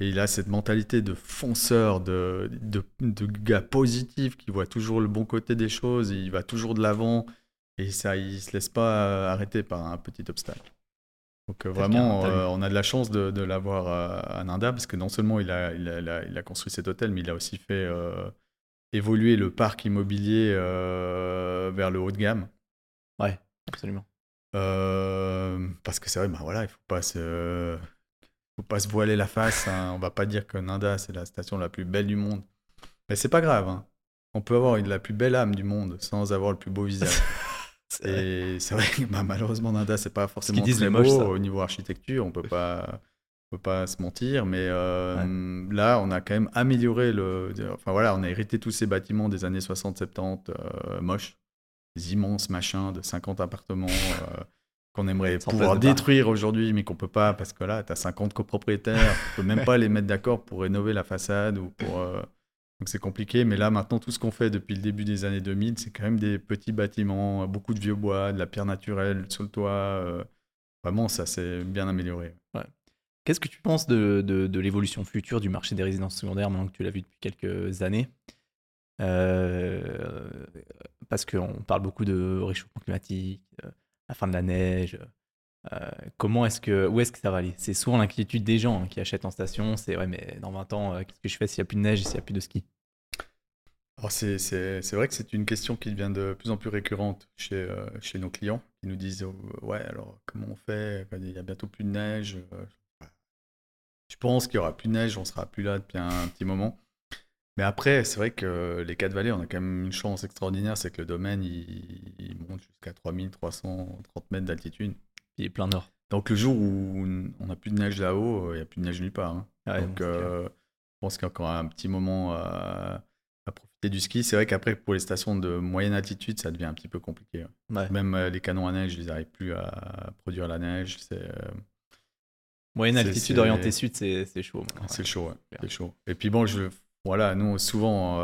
Et il a cette mentalité de fonceur, de, de, de gars positif qui voit toujours le bon côté des choses. Il va toujours de l'avant. Et ça, il se laisse pas euh, arrêter par un petit obstacle. Donc euh, vraiment, euh, on a de la chance de, de l'avoir à Nanda. Parce que non seulement il a, il, a, il a- il a construit cet hôtel, mais il a aussi fait euh, évoluer le parc immobilier euh, vers le haut de gamme. Ouais, absolument. Parce que c'est vrai, bah voilà, il faut pas se, faut pas se voiler la face. hein. On va pas dire que Nanda c'est la station la plus belle du monde, mais c'est pas grave. hein. On peut avoir une- la plus belle âme du monde sans avoir le plus beau visage. Et c'est vrai que bah, malheureusement Nanda c'est pas forcément disent très les moches, beau ça. au niveau architecture. On peut pas, on peut pas se mentir, mais euh, là on a quand même amélioré le. Enfin voilà, on a hérité tous ces bâtiments des années 60-70 euh, moches, des immenses machins de 50 appartements. euh, qu'on aimerait Sans pouvoir détruire aujourd'hui, mais qu'on peut pas parce que là, tu as 50 copropriétaires, tu peux même pas les mettre d'accord pour rénover la façade ou pour. Donc c'est compliqué, mais là maintenant, tout ce qu'on fait depuis le début des années 2000, c'est quand même des petits bâtiments, beaucoup de vieux bois, de la pierre naturelle sur le toit. euh, Vraiment, ça s'est bien amélioré. Qu'est-ce que tu penses de, de, de l'évolution future du marché des résidences secondaires maintenant que tu l'as vu depuis quelques années? Euh, Parce qu'on parle beaucoup de réchauffement climatique, euh, la fin de la neige. Euh, comment est-ce que, où est-ce que ça va aller? C'est souvent l'inquiétude des gens hein, qui achètent en station. C'est ouais, mais dans 20 ans, euh, qu'est-ce que je fais s'il n'y a plus de neige et s'il n'y a plus de ski? Alors c'est, vrai que c'est une question qui devient de plus en plus récurrente chez, euh, nos clients, qui nous disent euh, Ouais, alors comment on fait? Il y a bientôt plus de neige. Je pense qu'il y aura plus de neige, on sera plus là depuis un, petit moment. Mais après, c'est vrai que les Quatre Vallées, on a quand même une chance extraordinaire, c'est que le domaine, il monte jusqu'à 3330 mètres d'altitude. Il est plein nord. Donc le jour où on n'a plus de neige là-haut, euh, il n'y a plus de neige nulle part. hein. Ouais, Donc, euh, je pense qu'il y a encore un petit moment à, à profiter du ski. C'est vrai qu'après, pour les stations de moyenne altitude, ça devient un petit peu compliqué. Ouais. Même euh, les canons à neige, ils n'arrivent plus à produire la neige. C'est euh, Moyenne altitude orientée sud, c'est chaud. c'est chaud. ouais. C'est chaud. Et puis bon, je, voilà, nous, souvent,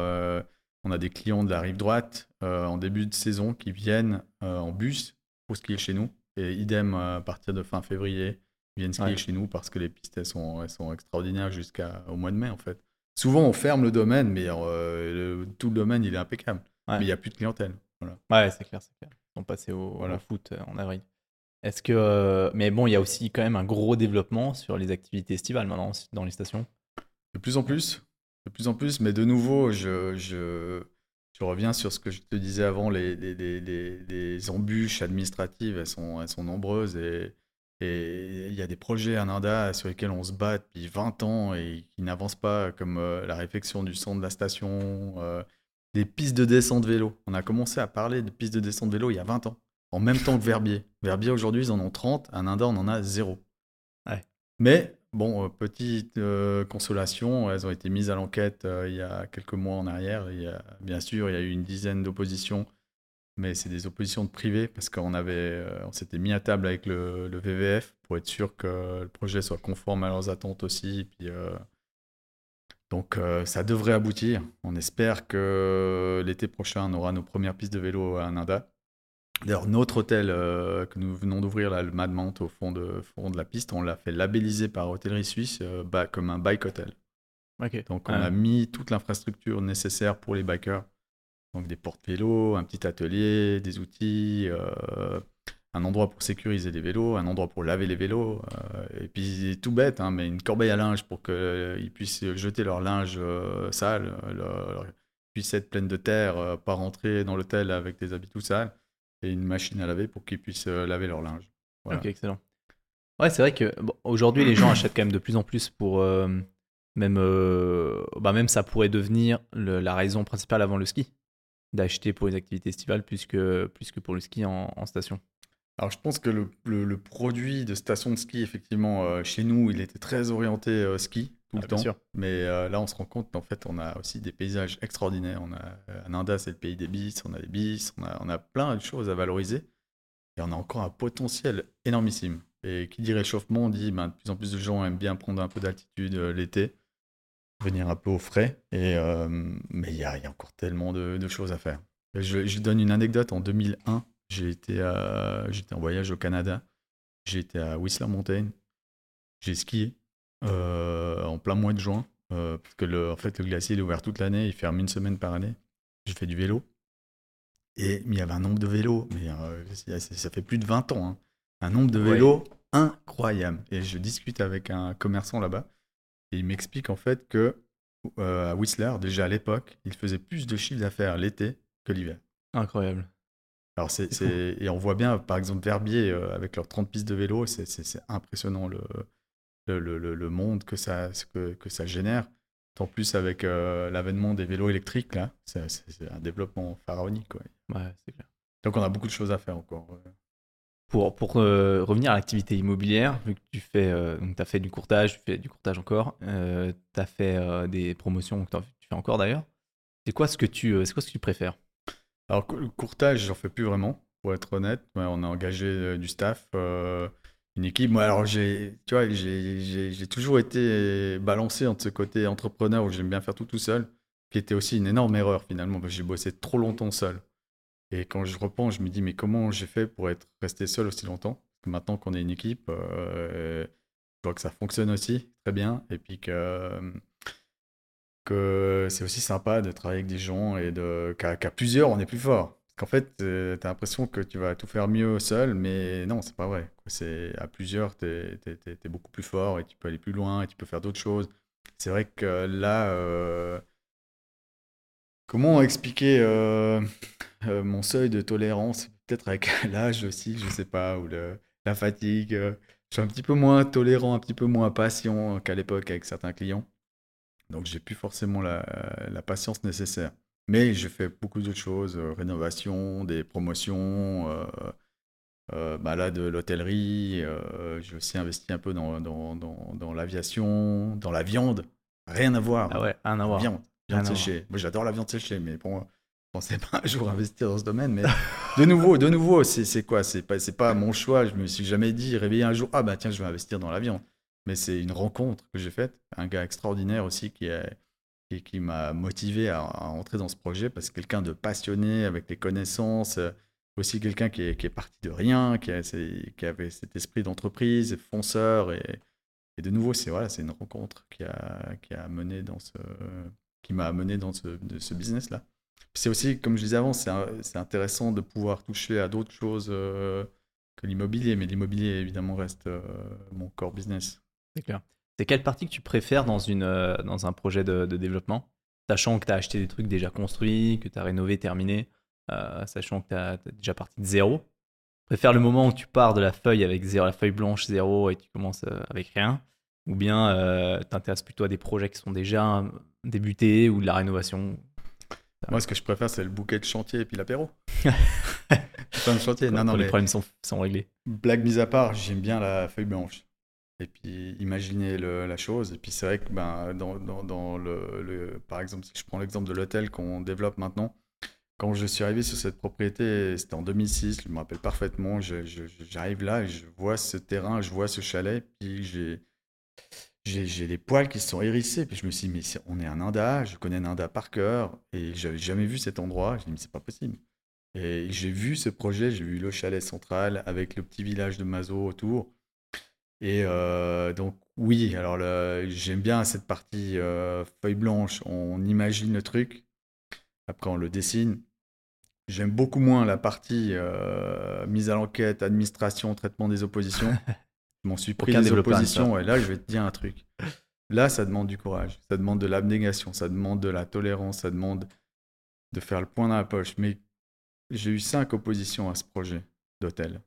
on a des clients de la rive droite en début de saison qui viennent en bus pour skier chez nous. Et idem euh, à partir de fin février, ils viennent skier Ouais. chez nous parce que les pistes, elles sont, elles sont extraordinaires jusqu'au mois de mai, en fait. Souvent, on ferme le domaine, mais euh, le- tout le domaine, il est impeccable. Ouais. Mais il n'y a plus de clientèle. Voilà. Ouais, c'est clair, c'est clair. Ils sont passés au, Voilà. au foot euh, en avril. Est-ce que. euh, mais bon, il y a aussi quand même un gros développement sur les activités estivales maintenant dans les stations. De plus en plus, de plus en plus, mais de nouveau, je, je, je reviens sur ce que je te disais avant, les, les, les, les embûches administratives, elles sont, elles sont nombreuses et et il y a des projets à Nanda sur lesquels on se bat depuis 20 ans et qui n'avancent pas, comme euh, la réfection du centre de la station, euh, des pistes de descente vélo. On a commencé à parler de pistes de descente vélo il y a 20 ans, en même temps que Verbier. Verbier, aujourd'hui, ils en ont 30. À Nanda, on en a zéro. Mais, bon, euh, petite consolation, elles ont été mises à l'enquête il y a quelques mois en arrière. Il y a, bien sûr, il y a eu une dizaine d'oppositions mais c'est des oppositions de privé parce qu'on avait, euh, on s'était mis à table avec le, VVF pour être sûr que le projet soit conforme à leurs attentes aussi. euh, donc euh, ça devrait aboutir. On espère que l'été prochain, on aura nos premières pistes de vélo à Nanda. D'ailleurs, notre hôtel que nous venons d'ouvrir, le Mad au fond de, fond de la piste, on l'a fait labelliser par Hôtellerie Suisse comme un bike hotel. Donc on a mis toute l'infrastructure nécessaire pour les bikers. Donc des portes-vélos, un petit atelier, des outils, euh, un endroit pour sécuriser les vélos, un endroit pour laver les vélos, euh, et puis tout bête, hein, mais une corbeille à linge pour qu'ils puissent jeter leur linge euh, sale, leur, puisse être pleine de terre, pas rentrer dans l'hôtel avec des habits tout sales, et une machine à laver pour qu'ils puissent laver leur linge. Ok, excellent. Ouais, c'est vrai que aujourd'hui les gens achètent quand même de plus en plus pour même, bah même ça pourrait devenir la raison principale avant le ski d'acheter pour les activités estivales plus que, plus que pour le ski en, station alors je pense que le, le, produit de station de ski, effectivement, euh, chez nous, il était très orienté euh, ski tout le ah, temps. Mais euh, là, on se rend compte qu'en fait, on a aussi des paysages extraordinaires. On a, Nanda, c'est le pays des bis, on a des bis, on a, on a plein de choses à valoriser. Et on a encore un potentiel énormissime. Et qui dit réchauffement, dit ben, de plus en plus de gens aiment bien prendre un peu d'altitude l'été venir un peu au frais. Et, euh, mais il y, a, encore tellement de, choses à faire. Je, donne une anecdote. En 2001, j'ai été, j'étais en voyage au Canada. J'ai été à Whistler Mountain. J'ai skié euh, en plein mois de juin. Euh, parce que le, en fait, le glacier est ouvert toute l'année. Il ferme une semaine par année. J'ai fait du vélo. Et il y avait un nombre de vélos. Mais ça fait plus de 20 ans. Hein. Un nombre de vélos incroyable. Et je discute avec un commerçant là-bas. Et il m'explique en fait que euh, à Whistler, déjà à l'époque, il faisait plus de chiffre d'affaires l'été que l'hiver. Incroyable. Alors c'est, et on voit bien, par exemple, Verbier euh, avec leurs 30 pistes de vélo, c'est, impressionnant le, le, le, monde que ça, que, que ça génère. En plus, avec euh, l'avènement des vélos électriques, là, c'est, un développement pharaonique. Quoi. Ouais, c'est clair. Donc on a beaucoup de choses à faire encore. Pour, pour euh, revenir à l'activité immobilière, vu que tu fais, euh, as fait du courtage, tu fais du courtage encore, tu as fait des promotions que tu fais encore d'ailleurs. C'est quoi ce que tu, c'est quoi ce que tu préfères? Alors le courtage, j'en fais plus vraiment, pour être honnête. on a engagé du staff, une équipe. Moi, alors j'ai, tu vois, j'ai toujours été balancé entre ce côté entrepreneur où j'aime bien faire tout tout seul, qui était aussi une énorme erreur finalement, parce que j'ai bossé trop longtemps seul. Et quand je repense, je me dis, mais comment j'ai fait pour être resté seul aussi longtemps? Maintenant qu'on est une équipe, euh, je vois que ça fonctionne aussi très bien. Et puis que, que c'est aussi sympa de travailler avec des gens et de, qu'à, plusieurs, on est plus fort. Qu'en fait, euh, tu as l'impression que tu vas tout faire mieux seul, mais non, c'est pas vrai. C'est, à plusieurs, tu es, beaucoup plus fort et tu peux aller plus loin et tu peux faire d'autres choses. C'est vrai que là, euh, comment expliquer euh, mon seuil de tolérance, peut-être avec l'âge aussi, je sais pas, ou la fatigue. Je suis un petit peu moins tolérant, un petit peu moins patient qu'à l'époque avec certains clients. Donc j'ai plus forcément la, patience nécessaire. Mais j'ai fait beaucoup d'autres choses, euh, rénovation, des promotions, bah là de l'hôtellerie. j'ai aussi investi un peu dans, dans, l'aviation, dans la viande. Rien à voir. Ah ouais, rien à voir. Viande, viande séchée. Moi j'adore la viande séchée, mais pour pensais pas un jour investir dans ce domaine, mais de nouveau, de nouveau, c'est quoi? C'est pas, pas mon choix. Je me suis jamais dit réveiller un jour, ah bah tiens, je vais investir dans l'avion. Mais c'est une rencontre que j'ai faite, un gars extraordinaire aussi qui qui, m'a motivé à, entrer dans ce projet parce que quelqu'un de passionné avec les connaissances, euh, aussi quelqu'un qui est, qui est, parti de rien, qui, a, qui avait cet esprit d'entreprise, fonceur et, et, de nouveau c'est voilà, une rencontre qui a, qui a mené dans ce qui m'a amené dans ce, ce business là. C'est aussi, comme je disais avant, c'est intéressant de pouvoir toucher à d'autres choses euh, que l'immobilier, mais l'immobilier évidemment reste euh, mon core business. C'est clair. C'est quelle partie que tu préfères dans, une, euh, dans un projet de, développement? Sachant que tu as acheté des trucs déjà construits, que tu as rénové, terminé, euh, sachant que tu as, déjà parti de zéro. Préfère le moment où tu pars de la feuille avec zéro, la feuille blanche zéro et tu commences euh, avec rien, ou bien euh, t'intéresses plutôt à des projets qui sont déjà débutés ou de la rénovation? Moi, ce que je préfère, c'est le bouquet de chantier et puis l'apéro. Chantier. Non, non, les mais problèmes sont, sont réglés. blague mise à part, j'aime bien la feuille blanche. Et puis imaginer la chose. Et puis c'est vrai que ben, dans, dans- le, le- par exemple, si je prends l'exemple de l'hôtel qu'on développe maintenant, quand je suis arrivé sur cette propriété, c'était en 2006, je me rappelle parfaitement, j'arrive là je vois ce terrain, je vois ce chalet, puis j'ai j'ai les poils qui se sont hérissés. Puis je me suis dit, mais on est à Nanda, je connais Nanda par cœur, et j'avais jamais vu cet endroit. Je me dit, mais c'est pas possible. Et j'ai vu ce projet, j'ai vu le chalet central avec le petit village de Mazo autour. Et euh, donc, oui, alors j'aime bien cette partie euh, feuille blanche, on imagine le truc, après on le dessine. J'aime beaucoup moins la partie euh, mise à l'enquête, administration, traitement des oppositions. Je m'en suis pris Aucun des oppositions, et là, je vais te dire un truc. Là, ça demande du courage, ça demande de l'abnégation, ça demande de la tolérance, ça demande de faire le point dans la poche. Mais j'ai eu cinq oppositions à ce projet d'hôtel.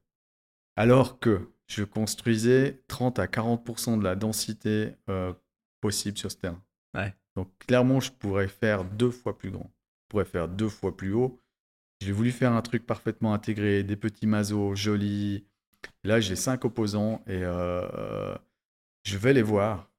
Alors que je construisais 30 à 40% de la densité euh, possible sur ce terrain. Ouais. Donc clairement, je pourrais faire deux fois plus grand. Je pourrais faire deux fois plus haut. J'ai voulu faire un truc parfaitement intégré, des petits masos jolis. Là, j'ai cinq opposants et euh, je vais les voir.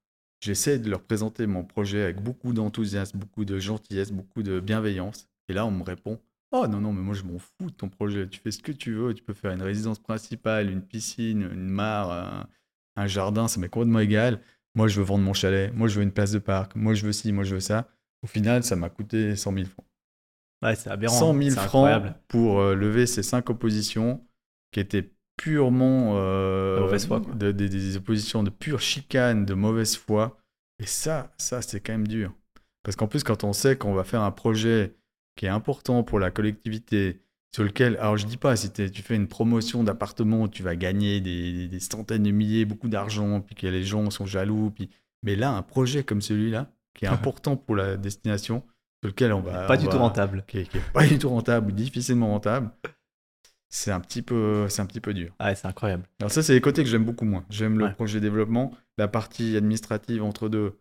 J'essaie de leur présenter mon projet avec beaucoup d'enthousiasme, beaucoup de gentillesse, beaucoup de bienveillance. Et là, on me répond Oh non, non, mais moi je m'en fous de ton projet. Tu fais ce que tu veux. Tu peux faire une résidence principale, une piscine, une mare, un, un jardin, ça m'est complètement égal. Moi, je veux vendre mon chalet. Moi, je veux une place de parc. Moi, je veux ci, moi, je veux ça. Au final, ça m'a coûté 100 000 francs. Ouais, c'est aberrant. 100 hein. 000 C'est francs incroyable. pour euh, lever ces cinq oppositions qui étaient purement euh, De mauvaise foi, de- des oppositions de pure chicane, de mauvaise foi. Et ça, ça c'est quand même dur. Parce qu'en plus, quand on sait qu'on va faire un projet qui est important pour la collectivité, sur lequel, alors je dis pas, si tu fais une promotion d'appartement, tu vas gagner des, des centaines de milliers, beaucoup d'argent, puis que les gens sont jaloux. Puis... Mais là, un projet comme celui-là, qui est important pour la destination, sur lequel on va... Pas on du tout rentable. qui est, qui est pas du tout rentable ou difficilement rentable, c'est un petit peu, c'est un petit peu dur. Ouais, c'est incroyable. Alors ça, c'est les côtés que j'aime beaucoup moins. J'aime le projet développement, la partie administrative entre deux,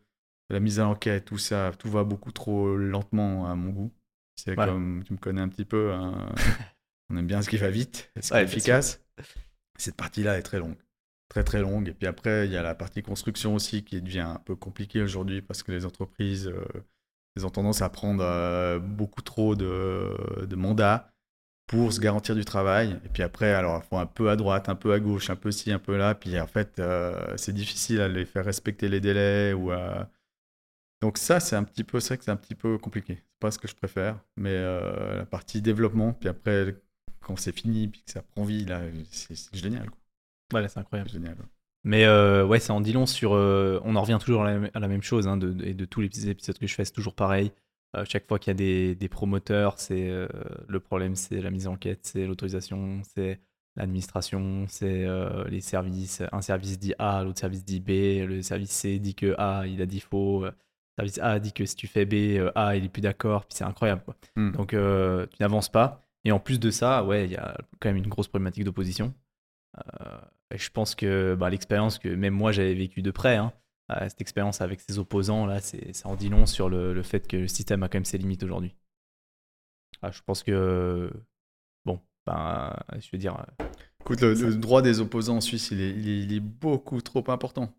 la mise à l'enquête, tout ça, tout va beaucoup trop lentement à mon goût. C'est comme tu me connais un petit peu, hein, on aime bien ce qui va vite, ce qui est efficace. Cette partie-là est très longue, très très longue. Et puis après, il y a la partie construction aussi qui devient un peu compliquée aujourd'hui parce que les entreprises, euh, elles ont tendance à prendre euh, beaucoup trop de, de mandats pour se garantir du travail. Et puis après, alors, il faut un peu à droite, un peu à gauche, un peu ci, un peu là. Puis en fait, euh, c'est difficile à les faire respecter les délais ou à... Donc ça, c'est un petit peu, c'est vrai que c'est un petit peu compliqué. C'est pas ce que je préfère, mais euh, la partie développement, puis après, quand c'est fini, puis que ça prend vie, là, c'est c'est génial. quoi. Voilà, c'est incroyable. C'est génial. Mais euh, ouais, ça en dit long sur. euh, on en revient toujours à la, à la même chose, hein, de, de- et de tous les petits épisodes que je fais, c'est toujours pareil. Euh, chaque fois qu'il y a des, des promoteurs, c'est le problème, c'est la mise en quête, c'est l'autorisation, c'est l'administration, c'est les services. Un service dit A, l'autre service dit B, le service C dit que A, il a dit faux. Service A dit que si tu fais B, euh, A, il est plus d'accord, puis c'est incroyable. Quoi. Hmm. Donc euh, tu n'avances pas. Et en plus de ça, ouais, il y a quand même une grosse problématique d'opposition. Euh, et je pense que bah, l'expérience que même moi j'avais vécue de près, hein, cette expérience avec ses opposants, là, c'est, ça en dit long sur le, le fait que le système a quand même ses limites aujourd'hui. Ah, je pense que, bon, ben, je veux dire, Écoute, le, le droit des opposants en Suisse, il est, il est- il est beaucoup trop important.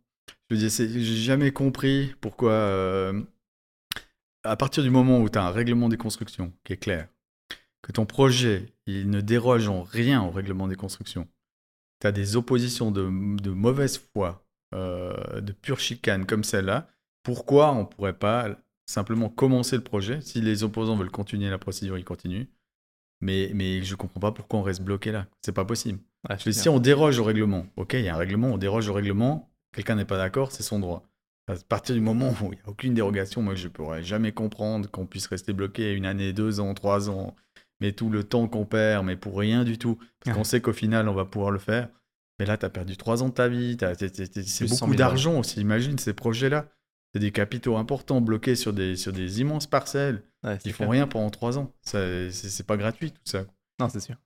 Je veux dire, j'ai jamais compris pourquoi, euh, à partir du moment où tu as un règlement des constructions qui est clair, que ton projet, il ne déroge en rien au règlement des constructions, tu as des oppositions de, de mauvaise foi, euh, de pure chicane comme celle-là, pourquoi on ne pourrait pas simplement commencer le projet? Si les opposants veulent continuer la procédure, ils continuent. Mais, mais je comprends pas pourquoi on reste bloqué là. C'est pas possible. si on déroge au règlement, ok, il y a un règlement, on déroge au règlement, quelqu'un n'est pas d'accord, c'est son droit. À partir du moment où il n'y a aucune dérogation, moi je ne pourrais jamais comprendre qu'on puisse rester bloqué une année, deux ans, trois ans, mais tout le temps qu'on perd, mais pour rien du tout, parce qu'on sait qu'au final on va pouvoir le faire. Mais là, tu as perdu trois ans de ta vie, c'est Plus 100 beaucoup 000 d'argent aussi, imagine ces projets-là. C'est des capitaux importants bloqués sur des, sur des immenses parcelles. Ouais, Ils font clair. rien pendant trois ans. C'est pas gratuit tout ça. Non, c'est sûr.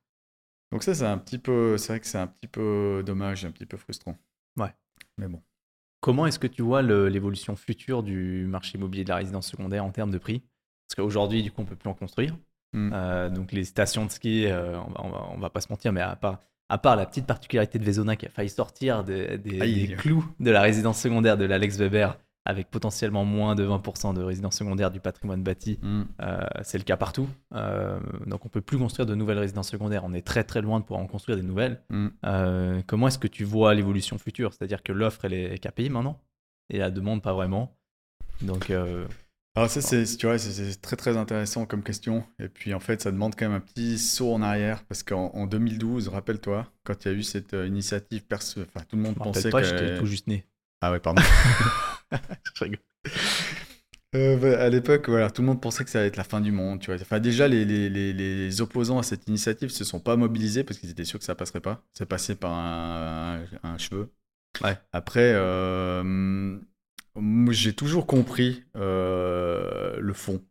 Donc ça, c'est un petit peu, c'est vrai que c'est un petit peu dommage, un petit peu frustrant. Ouais. Mais bon. Comment est-ce que tu vois l'évolution future du marché immobilier de la résidence secondaire en termes de prix? Parce qu'aujourd'hui, du coup, on peut plus en construire. Mm. Euh, donc les stations de ski, euh, on, va, on, va, on va pas se mentir, mais à part, à part la petite particularité de Vezona qui a failli sortir des, des- Aïe. des clous de la résidence secondaire de l'Alex Weber, avec potentiellement moins de 20% de résidence secondaire du patrimoine bâti, Mm. euh, c'est le cas partout. Euh, donc on peut plus construire de nouvelles résidences secondaires. On est très très loin de pouvoir en construire des nouvelles. Mm. Euh, comment est-ce que tu vois l'évolution future? C'est-à-dire que l'offre elle est KPI maintenant? Et la demande pas vraiment. Donc Alors ça, c'est, tu vois, c'est- c'est très très intéressant comme question. Et puis en fait, ça demande quand même un petit saut en arrière parce qu'en en 2012, rappelle-toi, quand il y a eu cette initiative, perso- enfin tout le monde pensait pas, que j'étais tout juste né. ah ouais, pardon. Je rigole. Euh, à l'époque, voilà, tout le monde pensait que ça allait être la fin du monde. Tu vois. Enfin, déjà, les, les, les, les opposants à cette initiative se sont pas mobilisés parce qu'ils étaient sûrs que ça passerait pas. C'est passé par un, un, un cheveu. Ouais. Après, euh, j'ai toujours compris euh, le fond.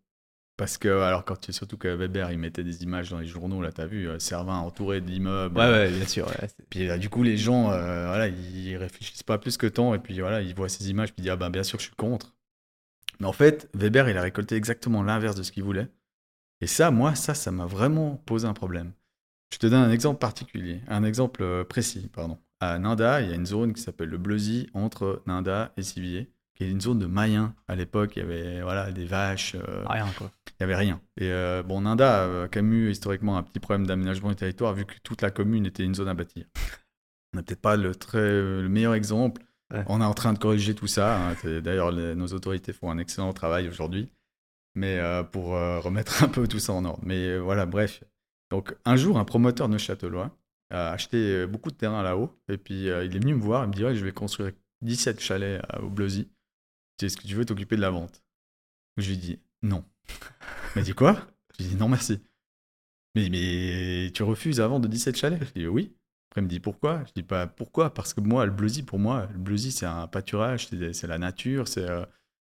Parce que, alors, quand tu, surtout que Weber, il mettait des images dans les journaux, là, t'as vu, euh, Servin entouré d'immeubles. Ouais, ouais, bien sûr. ouais, Puis là, du coup, les gens, euh, voilà, ils réfléchissent pas plus que tant, et puis voilà, ils voient ces images, puis ils disent, ah ben bien sûr, je suis contre. Mais en fait, Weber, il a récolté exactement l'inverse de ce qu'il voulait. Et ça, moi, ça, ça m'a vraiment posé un problème. Je te donne un exemple particulier, un exemple euh, précis, pardon. À Nanda, il y a une zone qui s'appelle le Bleuzy, entre Nanda et Sivier, qui est une zone de Mayens. À l'époque, il y avait voilà, des vaches, euh, Rien, quoi. il n'y avait rien. Et euh, bon, Nanda a quand même eu historiquement un petit problème d'aménagement du territoire, vu que toute la commune était une zone à bâtir. On n'a peut-être pas le, très, le meilleur exemple. Ouais. On est en train de corriger tout ça. hein. D'ailleurs, nos autorités font un excellent travail aujourd'hui, mais euh, pour euh, remettre un peu tout ça en ordre. Mais euh, voilà, bref. Donc, un jour, un promoteur neuchâtelois a acheté euh, beaucoup de terrain là-haut, et puis euh, il est venu me voir. Il me dit ouais, je vais construire 17 chalets à- au Bleuzy. Est-ce que tu veux t'occuper de la vente Je lui dis non. Il m'a dit quoi? Je lui dis non, merci. Mais, mais tu refuses avant de 17 chalets? Je dis oui. Après, il me dit pourquoi? Je dis pas pourquoi? Parce que moi, le Bleuzy, pour moi, le Bleuzy, c'est un pâturage, c'est la nature, c'est. euh,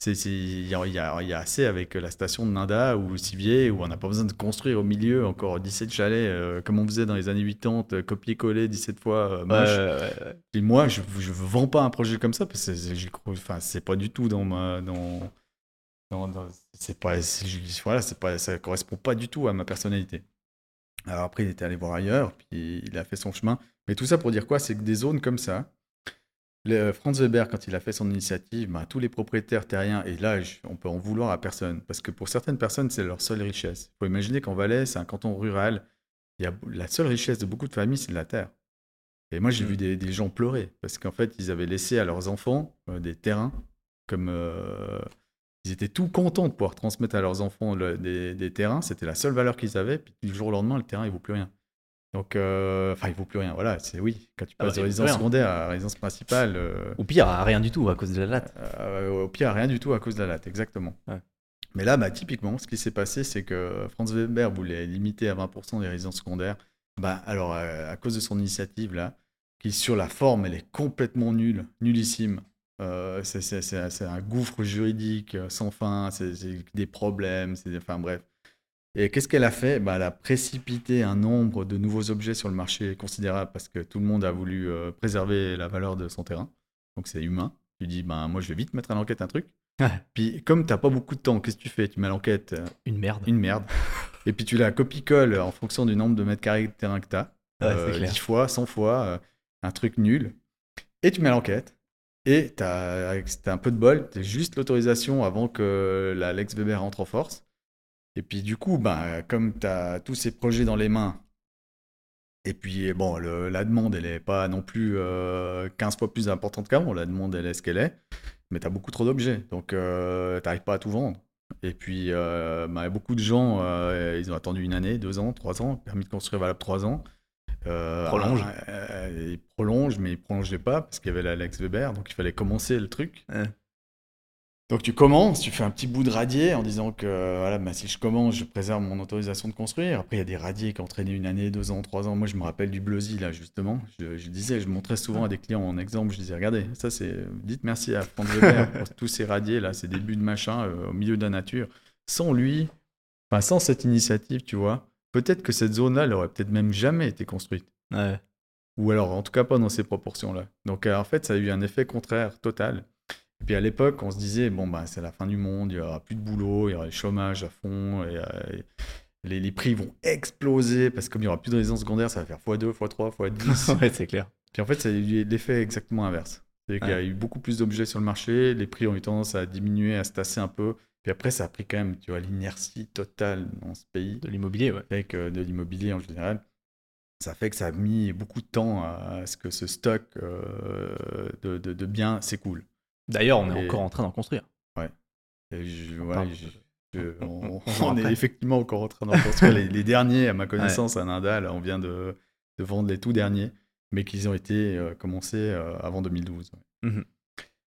Il y, a, y a- il y a assez avec la station de Nanda ou Sivier où on n'a pas besoin de construire au milieu encore 17 chalets euh, comme on faisait dans les années 80, euh, copier-coller 17 fois euh, Ouais, moche. ouais, ouais, ouais. Et moi, je ne vends pas un projet comme ça parce que c'est- pas du tout dans ma. Dans, dans, dans- c'est pas, voilà, pas, ça correspond pas du tout à ma personnalité. Alors après, il était allé voir ailleurs, puis il a fait son chemin. Mais tout ça pour dire quoi? C'est que des zones comme ça, le, Franz Weber, quand il a fait son initiative, bah, tous les propriétaires terriens, et là, on peut en vouloir à personne, parce que pour certaines personnes, c'est leur seule richesse. Il faut imaginer qu'en Valais, c'est un canton rural, il y a, la seule richesse de beaucoup de familles, c'est de la terre. Et moi, j'ai Mm. vu des, des gens pleurer, parce qu'en fait, ils avaient laissé à leurs enfants euh, des terrains, comme euh, ils étaient tout contents de pouvoir transmettre à leurs enfants le- des, des terrains, c'était la seule valeur qu'ils avaient, puis du jour au lendemain, le terrain, il vaut plus rien. Donc, euh, enfin, il vaut plus rien, voilà, c'est oui, quand tu Ah bah, passes de il vaut résidence secondaire à résidence principale, euh, Ou pire, rien du tout à cause de la latte. euh, au pire, rien du tout à cause de la latte, exactement. Ouais. Mais là, bah, typiquement, ce qui s'est passé, c'est que Franz Weber voulait limiter à 20% les résidences secondaires. Bah, alors, euh, à cause de son initiative, là, qui sur la forme, elle est complètement nulle, nullissime. Euh, c'est- un gouffre juridique sans fin, c'est c'est des problèmes, c'est enfin bref. Et qu'est-ce qu'elle a fait? Bah, Elle a précipité un nombre de nouveaux objets sur le marché considérable parce que tout le monde a voulu euh, préserver la valeur de son terrain. Donc c'est humain. Tu dis, bah, moi je vais vite mettre à l'enquête un truc. Puis comme tu n'as pas beaucoup de temps, qu'est-ce que tu fais? Tu mets à l'enquête euh, Une merde. une merde. Et puis tu la copie-colle en fonction du nombre de mètres carrés de terrain que tu as. Ouais, c'est clair. 10 fois, 100 fois, euh, un truc nul. Et tu mets à l'enquête. Et tu as, un peu de bol, tu juste l'autorisation avant que la Lex Weber rentre en force. Et puis du coup, ben, comme tu as tous ces projets dans les mains, et puis bon, le- la demande, elle n'est pas non plus euh, 15 fois plus importante qu'avant. La demande, elle est ce qu'elle est. Mais tu as beaucoup trop d'objets. Donc, tu n'arrives pas à tout vendre. Et puis, euh, bah, beaucoup de gens, euh, ils ont attendu une année, deux ans, trois ans, permis de construire valable trois ans. Euh, Prolonge. euh, ils prolongent, mais ils prolongeaient pas parce qu'il y avait la Lex Weber, donc il fallait commencer le truc. Ouais. Donc tu commences, tu fais un petit bout de radier en disant que voilà, bah, si je commence, je préserve mon autorisation de construire. Après, il y a des radiers qui ont traîné une année, deux ans, trois ans. Moi, je me rappelle du Bleuzy, là, justement. Je, disais, je montrais souvent à des clients en exemple, je disais, regardez, ça c'est, dites merci à Franck Weber pour tous ces radiers, là, ces débuts de machin euh, au milieu de la nature. Sans lui, enfin, sans cette initiative, tu vois, peut-être que cette zone-là, elle aurait peut-être même jamais été construite. Ou alors, en tout cas, pas dans ces proportions-là. Donc, euh, en fait, ça a eu un effet contraire total. Et puis à l'époque, on se disait, bon, bah, c'est la fin du monde, il n'y aura plus de boulot, il y aura le chômage à fond, et, euh, les, prix vont exploser, parce que comme il n'y aura plus de résidence secondaire, ça va faire x2, x3, x10. ouais, c'est clair. Puis en fait, eu l'effet exactement inverse. C'est qu'il y a eu beaucoup plus d'objets sur le marché, les prix ont eu tendance à diminuer, à se tasser un peu. Puis après, ça a pris quand même, tu vois, l'inertie totale dans ce pays. De l'immobilier, ouais. Avec euh, de l'immobilier en général ça fait que ça a mis beaucoup de temps à, ce que ce stock euh, de, de, biens s'écoule. D'ailleurs, on est encore en train d'en construire. Ouais. on, est effectivement encore en train d'en construire les, derniers, à ma connaissance, à Nindal. On vient de, de, vendre les tout derniers, mais qu'ils ont été euh, commencés euh, avant 2012.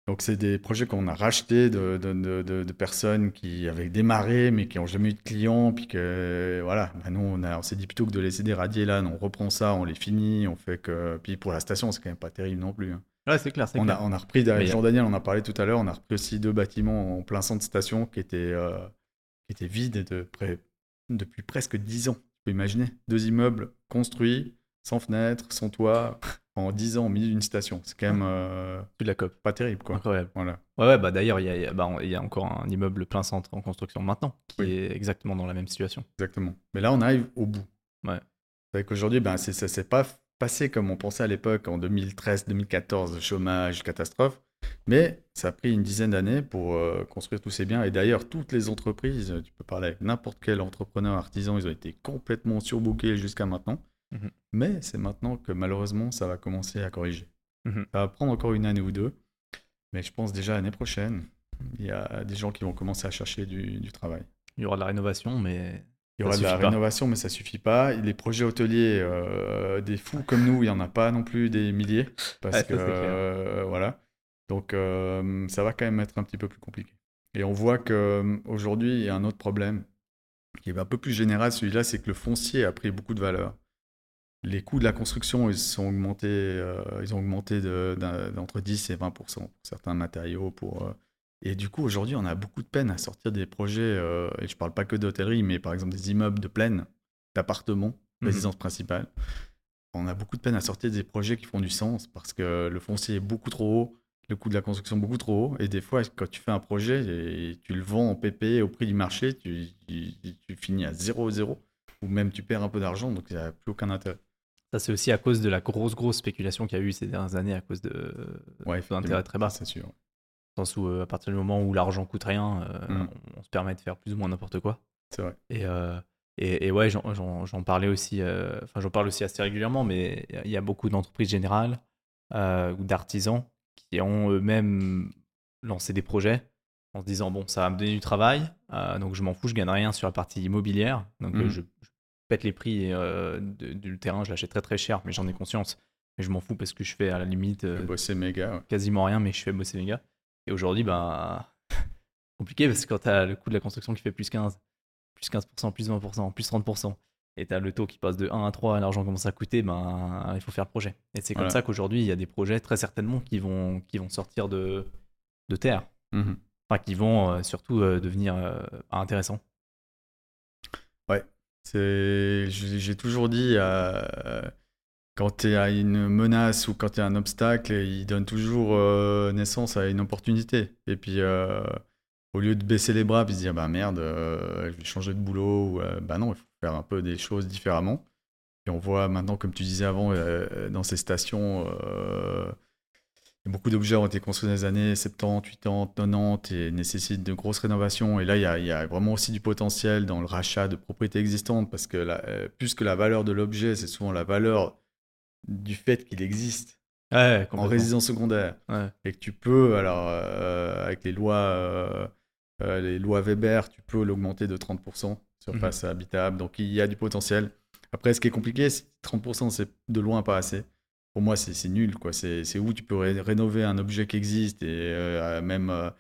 Donc, c'est des projets qu'on a rachetés de, de, de, personnes qui avaient démarré, mais qui n'ont jamais eu de clients. Puis que, voilà, bah, nous, on, on s'est dit plutôt que de laisser des radiers là, on reprend ça, on les finit, on fait que. Puis pour la station, c'est quand même pas terrible non plus. Hein. Ouais, c'est clair, on clair. A, on a repris, Jean-Daniel, on a parlé tout à l'heure, on a repris aussi deux bâtiments en plein centre de station qui étaient, euh, qui étaient vides de près, depuis presque dix ans. Tu peux imaginer Deux immeubles construits, sans fenêtres, sans toit en 10 ans au milieu d'une station. C'est quand même. Euh, de la COP. Pas terrible, quoi. Incroyable. Voilà. Ouais, ouais bah d'ailleurs, il y, a, bah, y a encore un immeuble plein centre en construction maintenant qui est exactement dans la même situation. Exactement. Mais là, on arrive au bout. Ouais. C'est qu'aujourd'hui, ben, ça s'est pas passé comme on pensait à l'époque en 2013-2014, chômage, catastrophe. Mais ça a pris une dizaine d'années pour euh, construire tous ces biens. Et d'ailleurs, toutes les entreprises, tu peux parler avec n'importe quel entrepreneur, artisan, ils ont été complètement surbookés jusqu'à maintenant. Mhm. Mais c'est maintenant que malheureusement, ça va commencer à corriger. Mhm. Ça va prendre encore une année ou deux. Mais je pense déjà l'année prochaine, il y a des gens qui vont commencer à chercher du, travail. Il y aura de la rénovation, mais. Il y aura de la rénovation, mais ça suffit pas. Les projets hôteliers, euh, des fous comme nous, il n'y en a pas non plus des milliers. Parce que. Euh, voilà. Donc, euh, ça va quand même être un petit peu plus compliqué. Et on voit qu'aujourd'hui, il y a un autre problème qui est un peu plus général. Celui-là, c'est que le foncier a pris beaucoup de valeur les coûts de la construction, ils, sont augmentés, ils ont augmenté d'entre 10 et 20% pour certains matériaux. Pour, et du coup, aujourd'hui, on a beaucoup de peine à sortir des projets, euh, et je ne parle pas que d'hôtellerie, mais par exemple des immeubles de plaine, d'appartements, mmh résidence principale. On a beaucoup de peine à sortir des projets qui font du sens parce que le foncier est beaucoup trop haut, le coût de la construction beaucoup trop haut. Et des fois, quand tu fais un projet et tu le vends en PP au prix du marché, tu, tu finis à 0,0 ou même tu perds un peu d'argent, donc il n'y a plus aucun intérêt. Ça, c'est aussi à cause de la grosse, grosse spéculation qu'il y a eu ces dernières années à cause de ouais, d'intérêts très bas. C'est sûr. Dans le sens où, euh, à partir du moment où l'argent coûte rien, euh, mm. on, se permet de faire plus ou moins n'importe quoi. C'est vrai. Et, euh, et, et, ouais, j'en parlais aussi, enfin, j'en parle aussi assez régulièrement, mais il y a beaucoup d'entreprises générales ou d'artisans qui ont eux-mêmes lancé des projets en se disant bon ça va me donner du travail donc je m'en fous je gagne rien sur la partie immobilière donc mm. je, pète les prix euh, du terrain, je l'achète très très cher, mais j'en ai conscience. Mais je m'en fous parce que je fais à la limite bosser méga, quasiment rien, mais je fais bosser méga. Et aujourd'hui, ben, compliqué parce que quand tu as le coût de la construction qui fait plus 15, plus 15%, plus 20%, plus 30%, et tu as le taux qui passe de 1 à 3, l'argent commence à coûter, ben, il faut faire le projet. Et c'est comme ça qu'aujourd'hui, il y a des projets très certainement qui vont, qui vont sortir de, de terre. Mmh enfin, qui vont euh, surtout devenir intéressants. Ouais, j'ai toujours dit, euh, quand tu as une menace ou quand tu as un obstacle, il donne toujours euh, naissance à une opportunité. Et puis, euh, au lieu de baisser les bras et se dire, bah merde, je vais changer de boulot, ou, bah non, il faut faire un peu des choses différemment. Et on voit maintenant, comme tu disais avant, dans ces stations, Beaucoup d'objets ont été construits dans les années 70, 80, 90 et nécessitent de grosses rénovations. Et là, il y, a, vraiment aussi du potentiel dans le rachat de propriétés existantes parce que euh, plus que la valeur de l'objet, c'est souvent la valeur du fait qu'il existe en résidence secondaire. Et que tu peux, alors, euh, avec les lois, euh, les lois Weber, tu peux l'augmenter de 30% surface mmh. habitable. Donc, il y a du potentiel. Après, ce qui est compliqué, 30%, c'est de loin pas assez pour moi, c'est nul. quoi. C'est où tu peux rénover un objet qui existe et euh, même euh,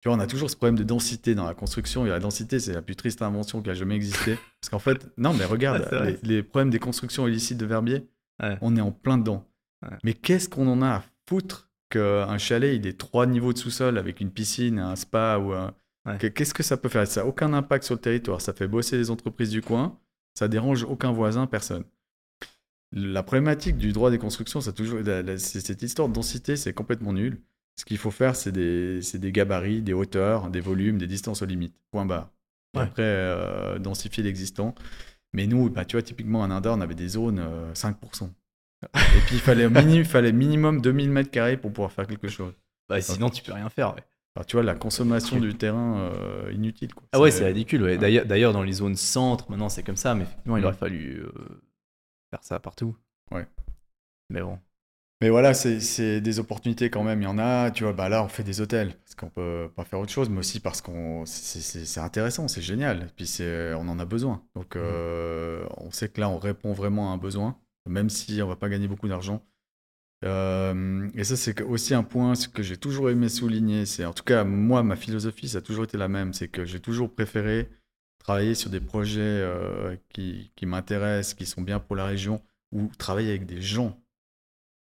tu vois, on a toujours ce problème de densité dans la construction. Et la densité, c'est la plus triste invention qui a jamais existé. Parce qu'en fait, non, mais regarde, c'est les, les problèmes des constructions illicites de Verbier, Ouais. on est en plein dedans. Ouais. Mais qu'est-ce qu'on en a à foutre qu'un chalet, il ait trois niveaux de sous-sol avec une piscine, un spa ou un... Ouais. Qu'est-ce que ça peut faire? Ça n'a aucun impact sur le territoire. Ça fait bosser les entreprises du coin. Ça dérange aucun voisin, personne. La problématique du droit des constructions, ça a toujours, la- la- c'est- cette histoire de densité, c'est complètement nul. Ce qu'il faut faire, c'est des, c'est des gabarits, des hauteurs, des volumes, des distances aux limites. Point barre. Après, euh, densifier l'existant. Mais nous, bah, tu vois, typiquement, à Nanda, on avait des zones euh, 5%. Et puis, il fallait, au mini- il fallait minimum 2000 mètres carrés pour pouvoir faire quelque chose. Bah, sinon, tu peux rien faire. ouais. Tu vois, la consommation du terrain euh, inutile. Quoi. Ah ouais, c'est ridicule. Ouais. D'ailleurs, d'ailleurs, dans les zones centre, maintenant, c'est comme ça. Mais effectivement, il Mm. aurait fallu euh, faire ça partout. Ouais. Mais bon. Mais voilà, c'est des opportunités quand même. Il y en a. Tu vois, bah là, on fait des hôtels parce qu'on peut pas faire autre chose, mais aussi parce qu'on c'est- intéressant, c'est génial. Et puis on en a besoin. Donc euh, on sait que là, on répond vraiment à un besoin, même si on va pas gagner beaucoup d'argent. Euh, et ça, c'est aussi un point ce que j'ai toujours aimé souligner. C'est en tout cas moi, ma philosophie, ça a toujours été la même. C'est que j'ai toujours préféré travailler sur des projets euh, qui, qui m'intéressent, qui sont bien pour la région, ou travailler avec des gens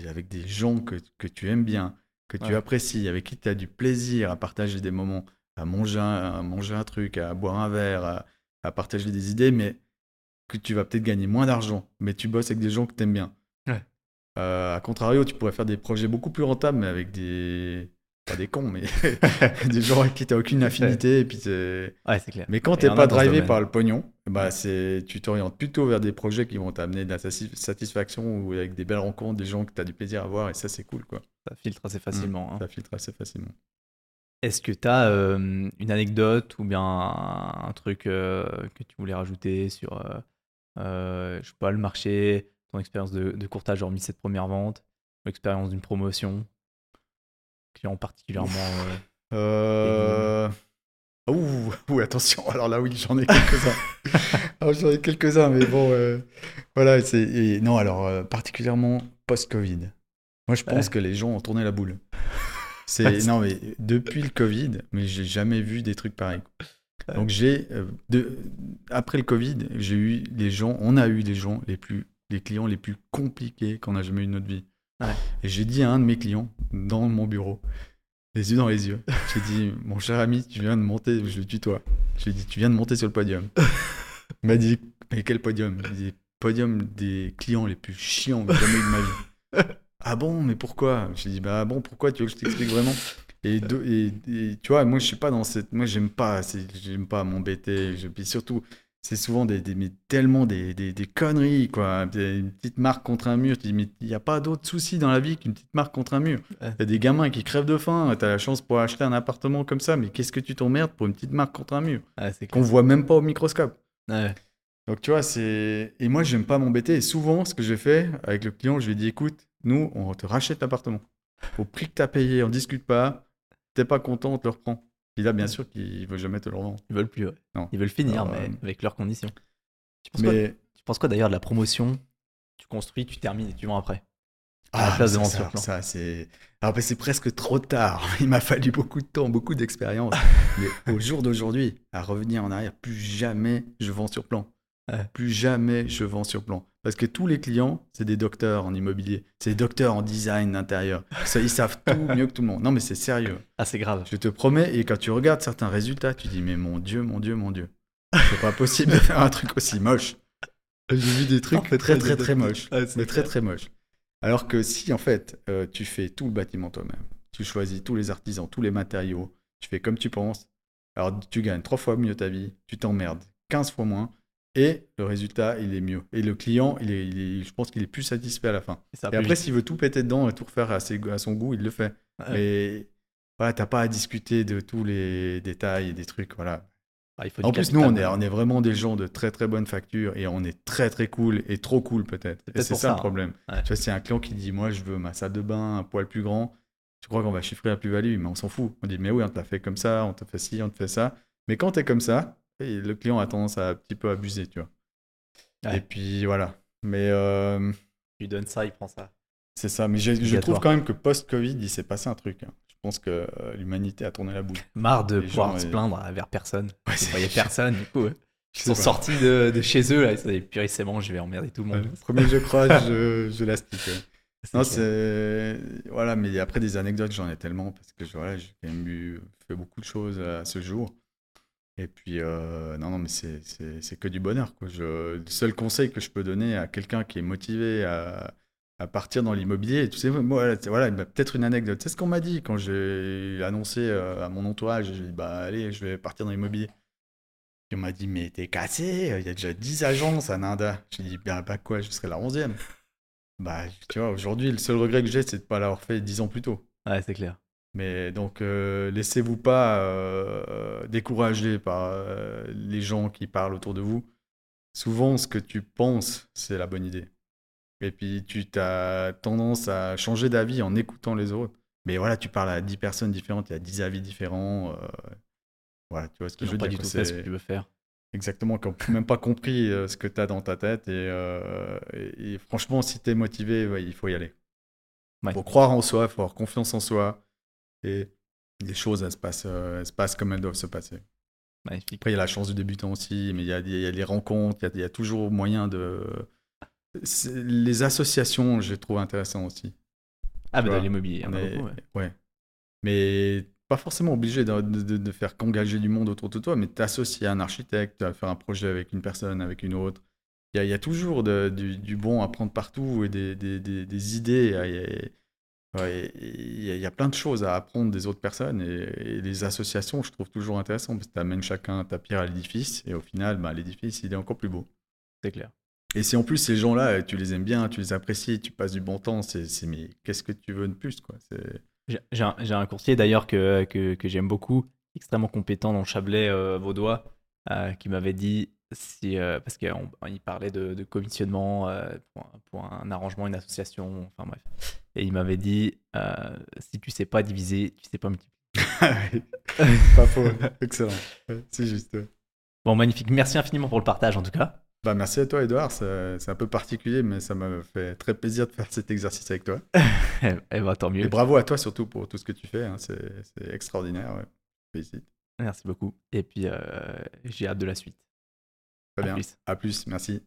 avec des gens que, que tu aimes bien, que tu Ouais. apprécies, avec qui tu as du plaisir à partager des moments, à manger un, à manger un truc, à boire un verre, à, à partager des idées, mais que tu vas peut-être gagner moins d'argent, mais tu bosses avec des gens que tu aimes bien. Ouais. Euh, à contrario, tu pourrais faire des projets beaucoup plus rentables, mais avec des. Pas des cons, mais des gens avec qui tu n'as aucune affinité. Et puis t'es- Ouais, c'est clair. mais quand en pas drivé par le pognon, bah c'est, tu t'orientes plutôt vers des projets qui vont t'amener de la sati- satisfaction ou avec des belles rencontres, des gens que tu as du plaisir à voir, et ça, c'est cool, quoi. Ça filtre assez facilement. hein. Ça filtre assez facilement. Est-ce que tu as une anecdote ou bien un, un truc euh, que tu voulais rajouter sur, euh, euh, je sais pas, le marché, ton expérience de, de courtage hormis cette première vente, l'expérience d'une promotion, client particulièrement. euh, Euh... Ouh, ouh, attention, alors là, oui, j'en ai quelques-uns. J'en ai quelques-uns, mais bon, euh, voilà, c'est... Non, alors, euh, particulièrement post-Covid. Moi, je pense Ouais. que les gens ont tourné la boule. C'est... Non, mais depuis le Covid, mais j'ai jamais vu des trucs pareils. Donc, j'ai... euh, de... Après le Covid, j'ai eu les gens... On a eu des gens les plus... Les clients les plus compliqués qu'on a jamais eu de notre vie. Ouais. Et j'ai dit à un de mes clients, dans mon bureau, les yeux dans les yeux. J'ai dit, mon cher ami, tu viens de monter, je le tutoie. J'ai dit, tu viens de monter sur le podium. Il m'a dit, mais quel podium? Il dit, podium des clients les plus chiants que j'ai jamais eu de ma vie. ah bon, mais pourquoi? J'ai dit, bah bon, pourquoi tu veux que je t'explique vraiment? Et, de- et, et tu vois, moi je suis pas dans cette. Moi j'aime pas, j'aime pas m'embêter. Je- Puis surtout, c'est souvent des, des- mais tellement des, des, des conneries, quoi. Une petite marque contre un mur. Tu dis, mais il n'y a pas d'autre souci dans la vie qu'une petite marque contre un mur. Ouais. Il y a des gamins qui crèvent de faim. Tu as la chance pour acheter un appartement comme ça, mais qu'est-ce que tu t'emmerdes pour une petite marque contre un mur ouais, qu'on voit même pas au microscope Ouais. donc tu vois, c'est. Et moi, j'aime pas m'embêter. Et souvent, ce que j'ai fait avec le client, je lui ai dit écoute, nous, on te rachète l'appartement. Au prix que tu as payé, on discute pas. T'es pas content, on te le reprend. Puis là, bien sûr qu'il veut jamais te le revendre. Ils veulent plus. ouais. Non. Ils veulent finir, Alors, mais euh, avec leurs conditions. Tu penses, quoi, Mais. tu penses quoi d'ailleurs de la promotion Tu construis, tu termines et tu vends après? à la Ah, place de ça, plan. ça, c'est. Ben, c'est presque trop tard. Il m'a fallu beaucoup de temps, beaucoup d'expérience. Mais au jour d'aujourd'hui, à revenir en arrière, plus jamais je vends sur plan. Ouais. Plus jamais je vends sur plan. Parce que tous les clients, c'est des docteurs en immobilier. C'est des docteurs en design d'intérieur. Ils savent tout mieux que tout le monde. Non, mais c'est sérieux. Ah, c'est grave. Je te promets. Et quand tu regardes certains résultats, tu dis, mais mon Dieu, mon Dieu, mon Dieu. C'est pas possible de faire un truc aussi moche. J'ai vu des trucs très, très très, très moches. Mais très, très moches. Alors que si, en fait, euh, tu fais tout le bâtiment toi-même, tu choisis tous les artisans, tous les matériaux, tu fais comme tu penses, alors tu gagnes trois fois mieux ta vie, tu t'emmerdes 15 fois moins, et le résultat, il est mieux. Et le client, il est, il est- je pense qu'il est plus satisfait à la fin. Et, après, s'il veut tout péter dedans et tout refaire à, ses- à son goût, il le fait. Mais voilà, t'as pas à discuter de tous les détails et des trucs, voilà. Ah, il faut du En plus, capital, nous, on est, on est vraiment des gens de très très bonne facture et on est très très cool et trop cool peut-être. Et c'est ça, ça, le problème. Ouais. Tu vois, c'est un client qui dit Moi, je veux ma salle de bain, un poil plus grand. Tu crois qu'on va chiffrer la plus-value, mais on s'en fout. On dit Mais oui, on te l'a fait comme ça, on te fait ci, on te fait ça. Mais quand tu es comme ça, et le client a tendance à un petit peu abuser, tu vois. Ouais. Et puis voilà. Mais euh, Tu lui donnes ça, il prend ça. c'est ça. Mais je trouve quand même que post-Covid, il s'est passé un truc. hein. Je pense que euh, l'humanité a tourné la boule. Marre de Les pouvoir gens, se euh, plaindre vers personne. Ouais, Ils c'est- voyaient personne, du coup. ouais. Ils sont sortis de, de chez eux, là. Ils se purée, c'est bon, je vais emmerder tout le monde. le premier je croise, je, je l'astique. Non, c'est. Voilà, mais après des anecdotes, j'en ai tellement parce que voilà, j'ai quand même eu, fait beaucoup de choses à ce jour. Et puis, euh, non, non, mais c'est- que du bonheur. Quoi. Je, le seul conseil que je peux donner à quelqu'un qui est motivé à, partir dans l'immobilier, tu sais, moi, voilà, peut-être une anecdote. C'est ce qu'on m'a dit quand j'ai annoncé euh, à mon entourage. J'ai dit, bah, allez, je vais partir dans l'immobilier. Puis on m'a dit, mais t'es cassé, il y a déjà 10 agences à Nanda. J'ai dit, bah, bah quoi, je serai la 11e. Bah, tu vois, aujourd'hui, le seul regret que j'ai, c'est de ne pas l'avoir fait 10 ans plus tôt. Ouais, c'est clair. Mais donc, euh, laissez-vous pas euh, décourager par euh, les gens qui parlent autour de vous. Souvent, ce que tu penses, c'est la bonne idée. Et puis, tu as tendance à changer d'avis en écoutant les autres. Mais voilà, tu parles à 10 personnes différentes, il y a 10 avis différents. euh, voilà, tu vois ce que Ils je veux pas dire. du quoi, tout fait ce que tu veux faire. Exactement, qui n'ont même pas compris euh, ce que tu as dans ta tête. Et, euh, et- et franchement, si tu es motivé, ouais, il faut y aller. Il Ouais. faut croire en soi, il faut avoir confiance en soi. Et les choses, elles se passent, euh, elles se passent comme elles doivent se passer. Magnifique. Après, il y a la chance du débutant aussi, mais il y a, il y a les rencontres, il y a, il y a toujours moyen de... Les associations, je les trouve intéressantes aussi. Ah, bah, dans l'immobilier, beaucoup, ouais. ouais. Mais pas forcément obligé de, de- faire qu'engager du monde autour de toi, mais t'associer à un architecte, à faire un projet avec une personne, avec une autre. Il y a, il y a toujours de- du, du bon à prendre partout et des, des- des- des idées. Il y a- ouais, il y, a, il y a plein de choses à apprendre des autres personnes et, et les associations, je trouve toujours intéressant parce que tu amènes chacun ta pierre à l'édifice et au final, bah, l'édifice, il est encore plus beau. C'est clair. Et si en plus ces gens-là, tu les aimes bien, tu les apprécies, tu passes du bon temps, c'est mais qu'est-ce que tu veux de plus quoi? J'ai un, un courtier d'ailleurs que, que, que j'aime beaucoup, extrêmement compétent dans le Chablais euh, vaudois, euh, qui m'avait dit, si, euh, parce qu'il parlait de, de commissionnement euh, pour, un, pour un arrangement, une association, enfin bref. Et il m'avait dit, euh, si tu sais pas diviser, tu sais pas multiplier. Pas faux, excellent. Ouais, C'est juste. Bon, magnifique. Merci infiniment pour le partage en tout cas. Bah, merci à toi, Edouard. C'est un peu particulier, mais ça m'a fait très plaisir de faire cet exercice avec toi. Eh eh ben, tant Et mieux. bravo à toi surtout pour tout ce que tu fais. hein. C'est extraordinaire. Ouais. Félicite. Merci beaucoup. Et puis, euh, j'ai hâte de la suite. Très bien. plus. À plus. Merci.